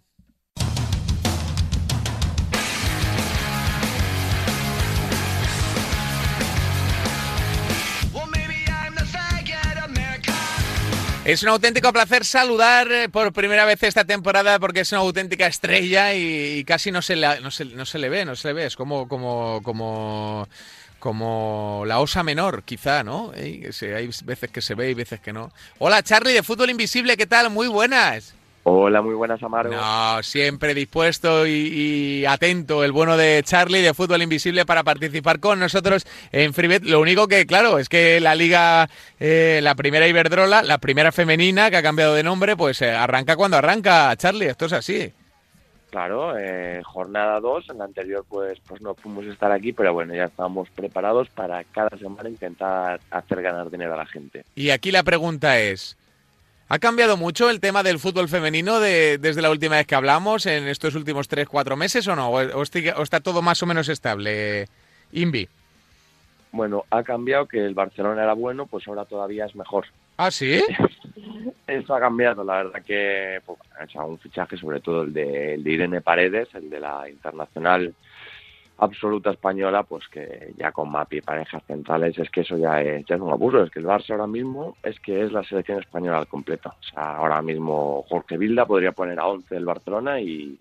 Es un auténtico placer saludar eh, por primera vez esta temporada porque es una auténtica estrella y, casi no se, le, no, se, no se le ve, no se le ve. Es como, como, como, como la osa menor, quizá, ¿no? Hay veces que se ve y veces que no. Hola Charlie de Fútbol Invisible, ¿qué tal? Muy buenas. Hola, muy buenas, Amaro. No, siempre dispuesto y, y, atento el bueno de Charlie de Fútbol Invisible para participar con nosotros en FreeBet. Lo único que, claro, es que la liga, eh, la primera Iberdrola, la primera femenina que ha cambiado de nombre, pues eh, arranca cuando arranca, Charlie. Esto es así. Claro, eh, jornada 2, en la anterior pues, pues no pudimos estar aquí, pero bueno, ya estamos preparados para cada semana intentar hacer ganar dinero a la gente. Y aquí la pregunta es, ¿ha cambiado mucho el tema del fútbol femenino de, desde la última vez que hablamos, en estos últimos 3-4 meses o no? ¿O, está todo más o menos estable, Invi? Bueno, ha cambiado que el Barcelona era bueno, pues ahora todavía es mejor. ¿Ah, sí? [laughs] Eso ha cambiado, la verdad que pues, ha hecho un fichaje, sobre todo el de, el de Irene Paredes, el de la internacional absoluta española, pues que ya con Mapi y parejas centrales, es que eso ya es, ya es un abuso, es que el Barça ahora mismo es que es la selección española al completo. O sea, ahora mismo Jorge Vilda podría poner a 11 el Barcelona y,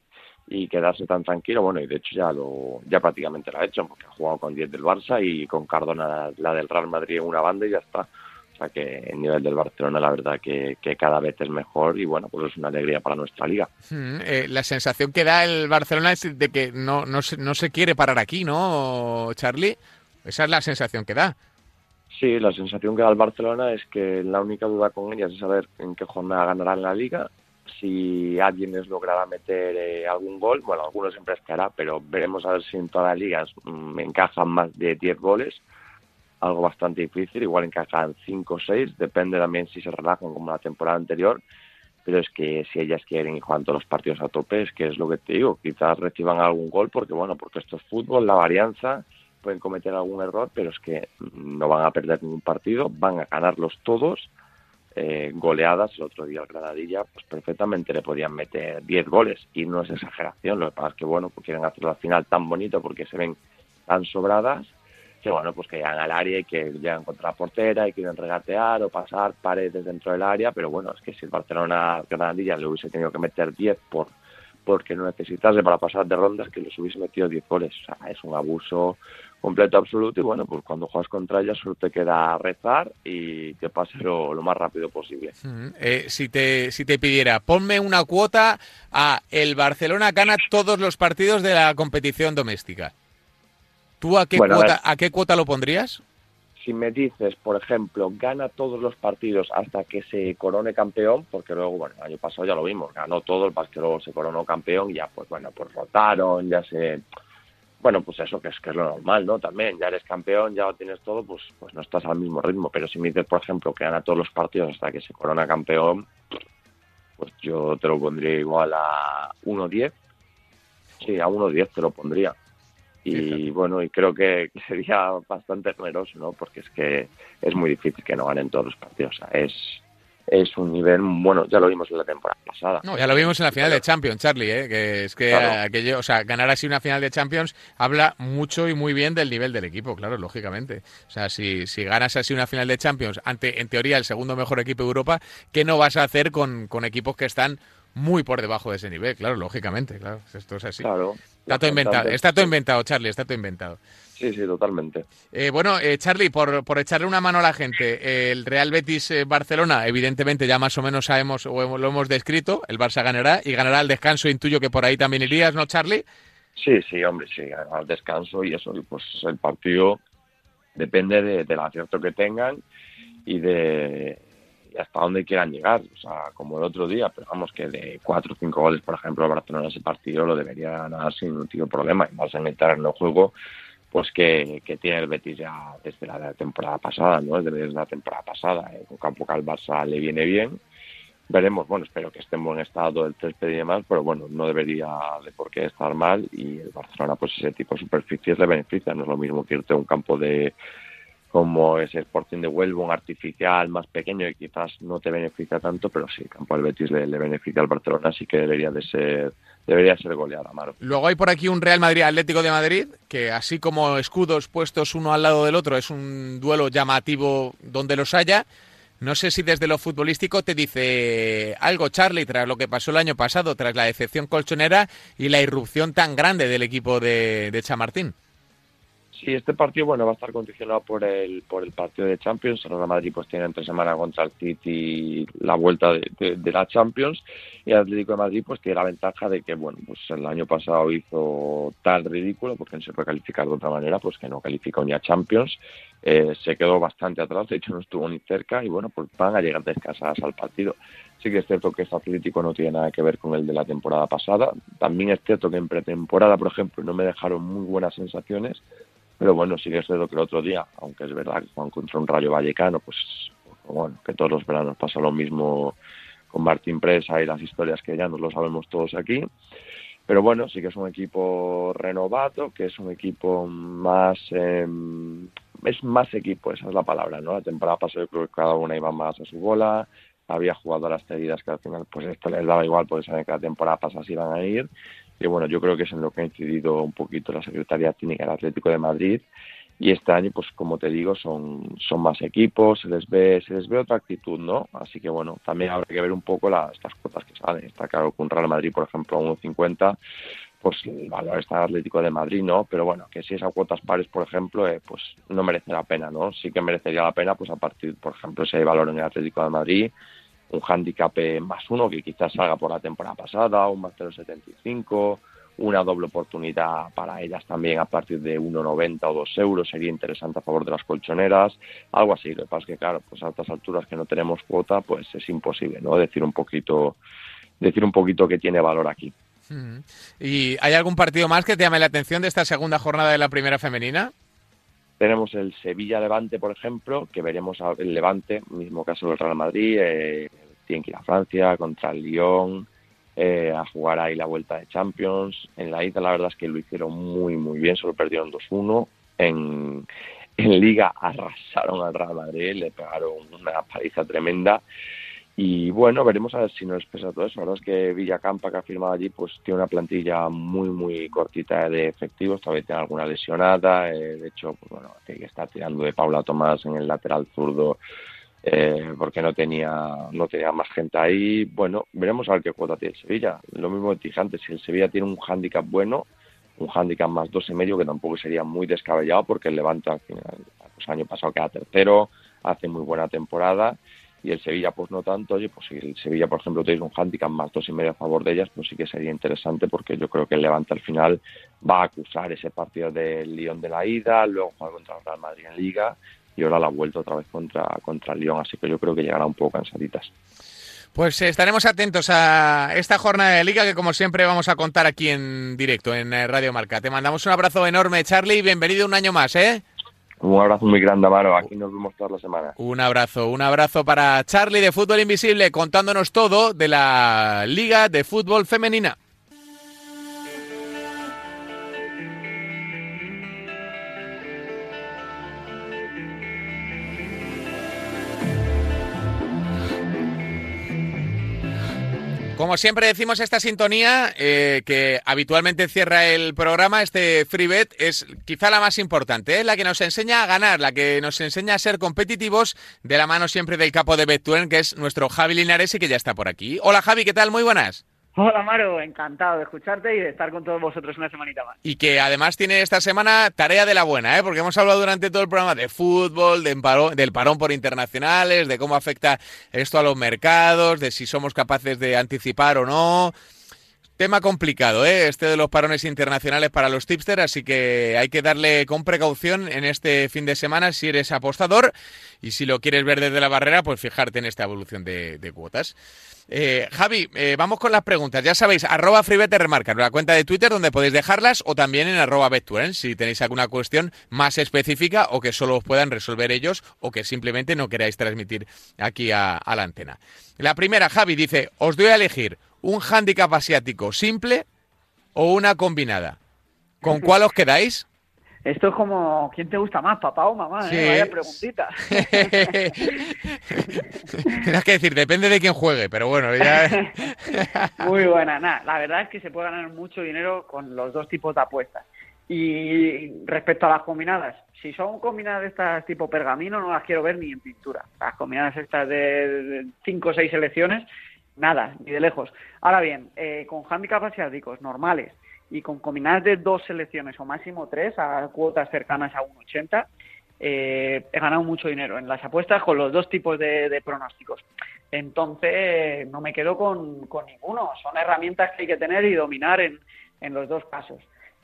y quedarse tan tranquilo, bueno, y de hecho ya lo ya prácticamente lo ha hecho, porque ha jugado con 10 del Barça y con Cardona la del Real Madrid en una banda y ya está. O sea que el nivel del Barcelona, la verdad, que, cada vez es mejor y bueno, pues es una alegría para nuestra liga. Hmm, eh, la sensación que da el Barcelona es de que no, no, se, no se quiere parar aquí, ¿no, Charlie? Esa es la sensación que da. Sí, la sensación que da el Barcelona es que la única duda con ellas es saber en qué jornada ganarán la liga. Si alguien les logrará meter eh, algún gol, bueno, algunos siempre esperará, pero veremos a ver si en todas las ligas me mm, encajan más de 10 goles algo bastante difícil, igual encajan 5 o 6, depende también si se relajan como la temporada anterior, pero es que si ellas quieren y juegan todos los partidos a tope, es que es lo que te digo, quizás reciban algún gol, porque bueno, porque esto es fútbol, la varianza, pueden cometer algún error, pero es que no van a perder ningún partido, van a ganarlos todos, eh, goleadas, el otro día al Granadilla, pues perfectamente le podían meter 10 goles, y no es exageración, lo que pasa es que bueno, pues quieren hacer la final tan bonito porque se ven tan sobradas, que bueno, pues que llegan al área y que llegan contra la portera y quieren regatear o pasar paredes dentro del área, pero bueno, es que si el Barcelona Granadilla le hubiese tenido que meter 10 por porque no necesitase para pasar de rondas que les hubiese metido 10 goles. O sea, es un abuso completo, absoluto, y bueno, pues cuando juegas contra ella solo te queda rezar y que pase lo, más rápido posible. Eh, si, te, si te pidiera, ponme una cuota a el Barcelona gana todos los partidos de la competición doméstica. ¿Tú a qué, cuota, a, qué cuota lo pondrías? Si me dices, por ejemplo, gana todos los partidos hasta que se corone campeón, porque luego, bueno, el año pasado ya lo vimos, ganó todo, el que luego se coronó campeón, ya pues bueno, pues rotaron, ya se... Bueno, pues eso que es, que es lo normal, ¿no? También, ya eres campeón, ya lo tienes todo, pues, pues no estás al mismo ritmo. Pero si me dices, por ejemplo, que gana todos los partidos hasta que se corona campeón, pues yo te lo pondría igual a 1-10. Sí, a 1-10 te lo pondría y bueno, y creo que, sería bastante generoso, ¿no? Porque es que es muy difícil que no ganen todos los partidos. O sea, es, es un nivel, bueno, ya lo vimos en la temporada pasada. No, ya lo vimos en la final de Champions, Charlie, ¿eh? que es que aquello, o sea, ganar así una final de Champions habla mucho y muy bien del nivel del equipo, claro, lógicamente. O sea, si, si ganas así una final de Champions ante, en teoría, el segundo mejor equipo de Europa, ¿qué no vas a hacer con, con equipos que están muy por debajo de ese nivel, claro, lógicamente, claro, esto es así. Claro. Está todo inventado, está todo inventado, Charlie, está todo inventado. Sí, sí, totalmente. Eh, bueno, eh, Charlie, por, por echarle una mano a la gente, el Real Betis eh, Barcelona, evidentemente ya más o menos sabemos o lo hemos descrito, el Barça ganará y ganará al descanso, intuyo que por ahí también irías, ¿no, Charlie? Sí, sí, hombre, sí, al descanso y eso, pues el partido depende del acierto que tengan y de, hasta dónde quieran llegar, o sea, como el otro día, pero vamos que de cuatro o cinco goles, por ejemplo, el Barcelona ese partido lo debería ganar sin un tío problema, y más en el terreno juego, pues que, tiene el Betis ya desde la temporada pasada, ¿no? Desde la temporada pasada, ¿eh? con campo que al Barça le viene bien, veremos, bueno, espero que esté en buen estado el césped y demás, pero bueno, no debería de por qué estar mal y el Barcelona, pues ese tipo de superficies le beneficia, no es lo mismo que irte a un campo de como es el Sporting de Huelva, un artificial más pequeño y quizás no te beneficia tanto, pero sí, campo del Betis le, beneficia al Barcelona, así que debería de ser debería ser goleada, Amaro. Luego hay por aquí un Real Madrid Atlético de Madrid, que así como escudos puestos uno al lado del otro, es un duelo llamativo donde los haya. No sé si desde lo futbolístico te dice algo, Charlie, tras lo que pasó el año pasado, tras la decepción colchonera y la irrupción tan grande del equipo de, de Chamartín. Sí, este partido bueno va a estar condicionado por el por el partido de Champions. El Real Madrid pues tiene entre semana contra el City la vuelta de, la Champions y el Atlético de Madrid pues tiene la ventaja de que bueno pues el año pasado hizo tal ridículo porque no se puede calificar de otra manera pues que no calificó ni a Champions. Eh, se quedó bastante atrás, de hecho no estuvo ni cerca y bueno pues van a llegar descansadas al partido. Sí que es cierto que este Atlético no tiene nada que ver con el de la temporada pasada. También es cierto que en pretemporada, por ejemplo, no me dejaron muy buenas sensaciones pero bueno, sí que que el otro día, aunque es verdad que cuando contra un Rayo Vallecano, pues bueno, que todos los veranos pasa lo mismo con Martín Presa y las historias que ya nos lo sabemos todos aquí. Pero bueno, sí que es un equipo renovado, que es un equipo más... Em, es más equipo, esa es la palabra, ¿no? La temporada pasada yo creo que cada una iba más a su bola, había jugadoras cedidas que al final pues esto les daba igual porque saben que la temporada pasada iban a ir y bueno, yo creo que es en lo que ha incidido un poquito la Secretaría Técnica del Atlético de Madrid. Y este año pues como te digo son son más equipos se les ve se les ve otra actitud no así que bueno también habrá que ver un poco las estas cuotas que salen. Está claro que un Real Madrid por ejemplo a 1.50 pues el valor está en Atlético de Madrid no pero bueno que si es a cuotas pares por ejemplo eh, pues no merece la pena no sí que merecería la pena pues a partir por ejemplo si hay valor en el Atlético de Madrid un handicap más uno que quizás salga por la temporada pasada, un más 0,75, una doble oportunidad para ellas también a partir de 1,90 o 2 euros sería interesante a favor de las colchoneras, algo así. Lo que pasa es que, claro, pues a estas alturas que no tenemos cuota, pues es imposible, ¿no? Decir un poquito, decir un poquito que tiene valor aquí. ¿Y hay algún partido más que te llame la atención de esta segunda jornada de la primera femenina? Tenemos el Sevilla-Levante, por ejemplo, que veremos el Levante, mismo caso del Real Madrid, eh, tiene que ir a Francia contra el Lyon, eh, a jugar ahí la vuelta de Champions. En la ida la verdad es que lo hicieron muy, muy bien, solo perdieron 2-1. En, en Liga arrasaron al Real Madrid, le pegaron una paliza tremenda. Y bueno, veremos a ver si nos pesa todo eso. La verdad es que Villacampa, que ha firmado allí, pues tiene una plantilla muy, muy cortita de efectivos. Todavía tiene alguna lesionada. Eh, de hecho, pues bueno, que está tirando de Paula Tomás en el lateral zurdo eh, porque no tenía, no tenía más gente ahí. Bueno, veremos a ver qué cuota tiene el Sevilla. Lo mismo que dije antes, si el Sevilla tiene un hándicap bueno, un hándicap más dos y medio, que tampoco sería muy descabellado, porque el Levante al final, pues, año pasado queda tercero, hace muy buena temporada y el Sevilla pues no tanto, oye, pues si el Sevilla por ejemplo tenéis un handicap más dos y medio a favor de ellas, pues sí que sería interesante porque yo creo que el Levante al final va a acusar ese partido del Lyon de la ida, luego jugar contra el Real Madrid en Liga y ahora la vuelta otra vez contra, contra el Lyon, así que yo creo que llegará un poco cansaditas. Pues estaremos atentos a esta jornada de liga que como siempre vamos a contar aquí en directo en eh, Radio Marca. Te mandamos un abrazo enorme, Charlie, y bienvenido un año más, ¿eh? Un abrazo muy grande, Amaro. Aquí nos vemos todas las semanas. Un abrazo, un abrazo para Charlie de Fútbol Invisible, contándonos todo de la Liga de Fútbol Femenina. Como siempre decimos, esta sintonía eh, que habitualmente cierra el programa, este free bet, es quizá la más importante, ¿eh? la que nos enseña a ganar, la que nos enseña a ser competitivos de la mano siempre del capo de Betuen, que es nuestro Javi Linares y que ya está por aquí. Hola Javi, ¿qué tal? Muy buenas. Hola Maro, encantado de espararte y de estar con todos vosotros una semanita más. Y que además tiene esta semana tarea de la buena, ¿eh? porque hemos hablado durante todo el programa de fútbol, del parón por internacionales, de cómo afecta esto a los mercados, de si somos capaces de anticipar o no. Tema complicado, ¿eh? este de los parones internacionales para los tipsters, así que hay que darle con precaución en este fin de semana si eres apostador y si lo quieres ver desde la barrera, pues fijarte en esta evolución de cuotas. Eh, Javi, eh, vamos con las preguntas. Ya sabéis, arroba remarca, la cuenta de Twitter donde podéis dejarlas o también en arroba si tenéis alguna cuestión más específica o que solo os puedan resolver ellos o que simplemente no queráis transmitir aquí a, la antena. La primera, Javi, dice, os doy a elegir un handicap asiático simple o una combinada. ¿Con cuál os quedáis? Esto es como, ¿quién te gusta más, papá o mamá? Eh? Vaya preguntita. [laughs] Tienes que decir, depende de quién juegue, pero bueno, ya... [laughs] Muy buena, nada. La verdad es que se puede ganar mucho dinero con los dos tipos de apuestas. Y respecto a las combinadas, si son combinadas de estas tipo pergamino, no las quiero ver ni en pintura. Las combinadas estas de cinco o seis selecciones, nada, ni de lejos. Ahora bien, eh, con handicaps asiáticos normales, y con combinadas de dos selecciones o máximo tres a cuotas cercanas a 1,80 eh, he ganado mucho dinero en las apuestas con los dos tipos de, pronósticos. Entonces, no me quedo con, ninguno. Son herramientas que hay que tener y dominar en, en los dos casos.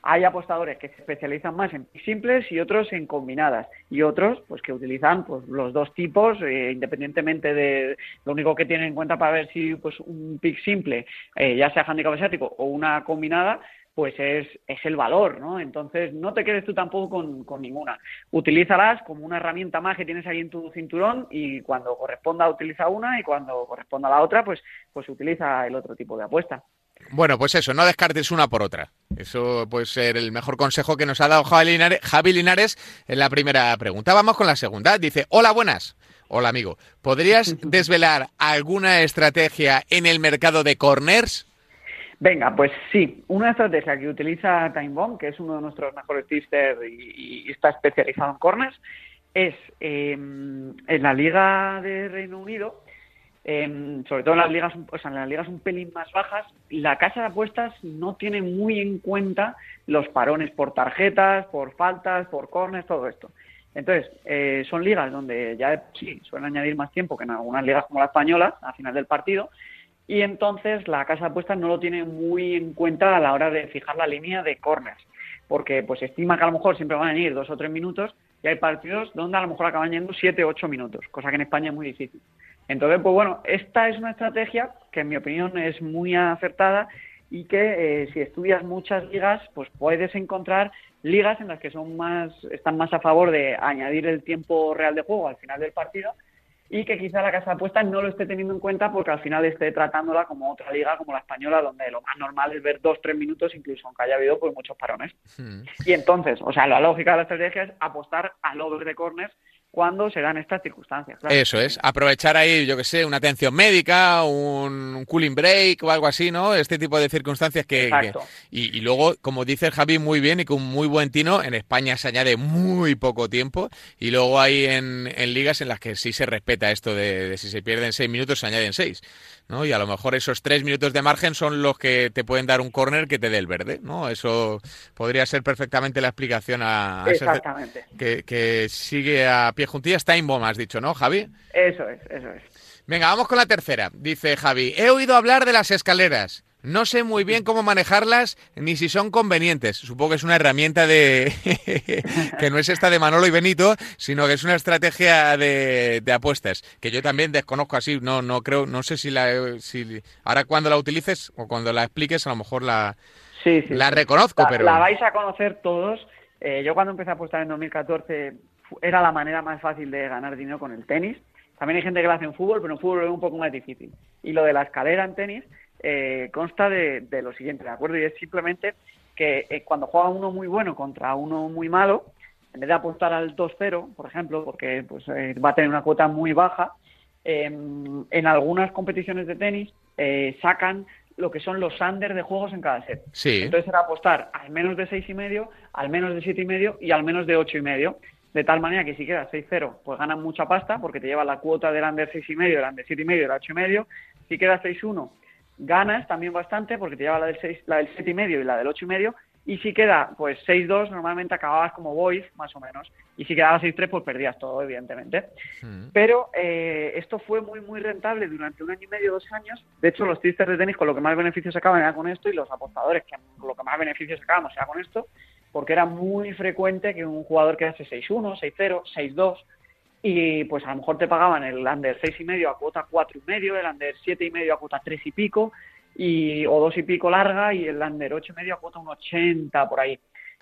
Hay apostadores que se especializan más en simples y otros en combinadas. Y otros, pues que utilizan pues, los dos tipos, eh, independientemente de lo único que tienen en cuenta para ver si pues, un pick simple, eh, ya sea handicap asiático o una combinada, pues es, es el valor, ¿no? Entonces, no te quedes tú tampoco con, con, ninguna. Utilízalas como una herramienta más que tienes ahí en tu cinturón y cuando corresponda utiliza una y cuando corresponda la otra, pues, pues utiliza el otro tipo de apuesta. Bueno, pues eso, no descartes una por otra. Eso puede ser el mejor consejo que nos ha dado Javi Linares, Javi Linares en la primera pregunta. Vamos con la segunda. Dice, hola, buenas. Hola, amigo. ¿Podrías [laughs] desvelar alguna estrategia en el mercado de corners? Venga, pues sí, una estrategia que utiliza Time Bomb, que es uno de nuestros mejores tipsters y, está especializado en corners, es em, en la Liga de Reino Unido, em, sobre todo en las ligas, o sea, en las ligas un pelín más bajas, la casa de apuestas no tiene muy en cuenta los parones por tarjetas, por faltas, por corners, todo esto. Entonces, eh, son ligas donde ya sí suelen añadir más tiempo que en algunas ligas como la española, a final del partido, y entonces la casa de apuestas no lo tiene muy en cuenta a la hora de fijar la línea de corners, porque pues estima que a lo mejor siempre van a ir dos o tres minutos y hay partidos donde a lo mejor acaban yendo siete o ocho minutos, cosa que en España es muy difícil. Entonces, pues bueno, esta es una estrategia que en mi opinión es muy acertada y que eh, si estudias muchas ligas, pues puedes encontrar ligas en las que son más, están más a favor de añadir el tiempo real de juego al final del partido y que quizá la casa de apuestas no lo esté teniendo en cuenta porque al final esté tratándola como otra liga como la española donde lo más normal es ver dos, tres minutos incluso aunque haya habido pues muchos parones. Hmm. Y entonces, o sea, la lógica de la estrategia es apostar a over de corners cuando se dan estas circunstancias. Eso es, aprovechar ahí, yo que sé, una atención médica, un cooling break o algo así, ¿no? Este tipo de circunstancias que... y, luego, como dice Javi muy bien y con muy buen tino, en España se añade muy poco tiempo y luego hay en, ligas en las que sí se respeta esto de, de si se pierden seis minutos se añaden seis. ¿No? Y a lo mejor esos tres minutos de margen son los que te pueden dar un córner que te dé el verde, ¿no? Eso podría ser perfectamente la explicación a, Exactamente. que, que, sigue a pie juntillas. Time Bomb, has dicho, ¿no, Javi? Eso es, eso es. Venga, vamos con la tercera. Dice Javi, he oído hablar de las escaleras. No sé muy bien cómo manejarlas ni si son convenientes. Supongo que es una herramienta de [laughs] que no es esta de Manolo y Benito, sino que es una estrategia de, apuestas que yo también desconozco así. No, no creo, no sé si la, si ahora cuando la utilices o cuando la expliques a lo mejor la, la reconozco, la, pero la vais a conocer todos. Eh, yo cuando empecé a apostar en 2014 era la manera más fácil de ganar dinero con el tenis. También hay gente que lo hace en fútbol, pero en fútbol es un poco más difícil. Y lo de la escalera en tenis eh, consta de, lo siguiente, ¿de acuerdo? Y es simplemente que eh, cuando juega uno muy bueno contra uno muy malo, en vez de apostar al 2-0, por ejemplo, porque pues, eh, va a tener una cuota muy baja, em, en algunas competiciones de tenis sacan lo que son los under de juegos en cada set. Entonces era apostar al menos de seis y medio, al menos de siete y medio y al menos de ocho y medio. De tal manera que si queda 6-0, pues ganan mucha pasta porque te lleva la cuota del under seis y medio, del under siete y medio, del ocho y medio. Si queda 6-1, ganas también bastante porque te lleva la del 6, la del 7 y medio y la del 8 y medio y si queda pues 6-2 normalmente acababas como boys más o menos y si quedaba 6-3 pues perdías todo evidentemente mm. pero eh, esto fue muy muy rentable durante un año y medio dos años de hecho los tisters de tenis con lo que más beneficios sacaban era con esto y los apostadores que lo que más beneficios sacábamos era con esto porque era muy frecuente que un jugador quedase 6-1 6-0 6-2 y pues a lo mejor te pagaban el under seis y medio a cuota cuatro y medio, el under siete y medio a cuota tres y pico, y, o dos y pico larga, y el under ocho y medio a cuota un ochenta por ahí.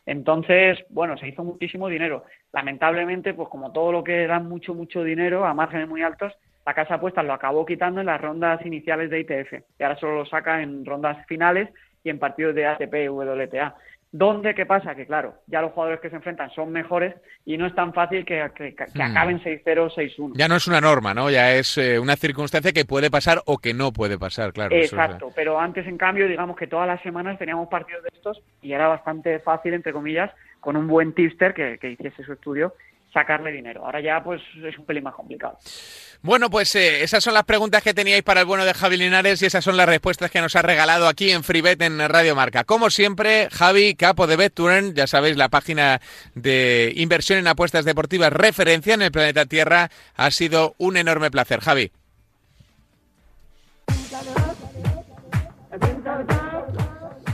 Entonces, bueno, se hizo muchísimo dinero. Lamentablemente, pues como todo lo que era mucho, mucho dinero a márgenes muy altos, la casa apuestas lo acabó quitando en las rondas iniciales de ITF. Y ahora solo lo saca en rondas finales y en partidos de ATP y WTA. ¿Dónde qué pasa? Que claro, ya los jugadores que se enfrentan son mejores y no es tan fácil que, hmm. acaben 6-0, 6-1. Ya no es una norma, ¿no? Ya es eh, una circunstancia que puede pasar o que no puede pasar, claro. Exacto, pero antes en cambio, digamos que todas las semanas teníamos partidos de estos y era bastante fácil, entre comillas, con un buen tipster que, que hiciese su estudio, sacarle dinero. Ahora ya pues es un pelín más complicado. Bueno, pues eh, esas son las preguntas que teníais para el bueno de Javi Linares y esas son las respuestas que nos ha regalado aquí en FreeBet en Radio Marca. Como siempre, Javi, capo de BetTurn, ya sabéis, la página de inversión en apuestas deportivas referencia en el planeta Tierra. Ha sido un enorme placer, Javi.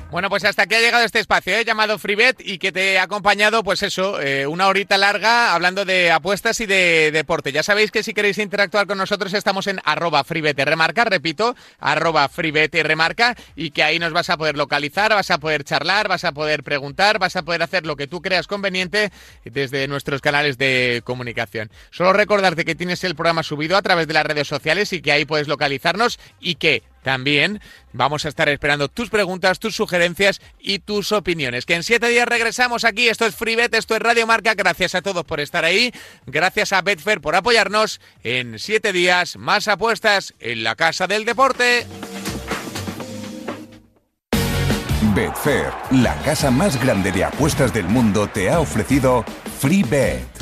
Bueno, pues hasta aquí ha llegado este espacio ¿eh? llamado FreeBet y que te he acompañado, pues eso, eh, una horita larga hablando de apuestas y de deporte. Ya sabéis que si queréis interactuar con nosotros estamos en arroba remarca, repito, arroba remarca y que ahí nos vas a poder localizar, vas a poder charlar, vas a poder preguntar, vas a poder hacer lo que tú creas conveniente desde nuestros canales de comunicación. Solo recordarte que tienes el programa subido a través de las redes sociales y que ahí puedes localizarnos y que también vamos a estar esperando tus preguntas, tus sugerencias y tus opiniones. Que en siete días regresamos aquí. Esto es FreeBet, esto es Radio Marca. Gracias a todos por estar ahí. Gracias a Betfair por apoyarnos. En siete días, más apuestas en la Casa del Deporte. Betfair, la casa más grande de apuestas del mundo, te ha ofrecido FreeBet.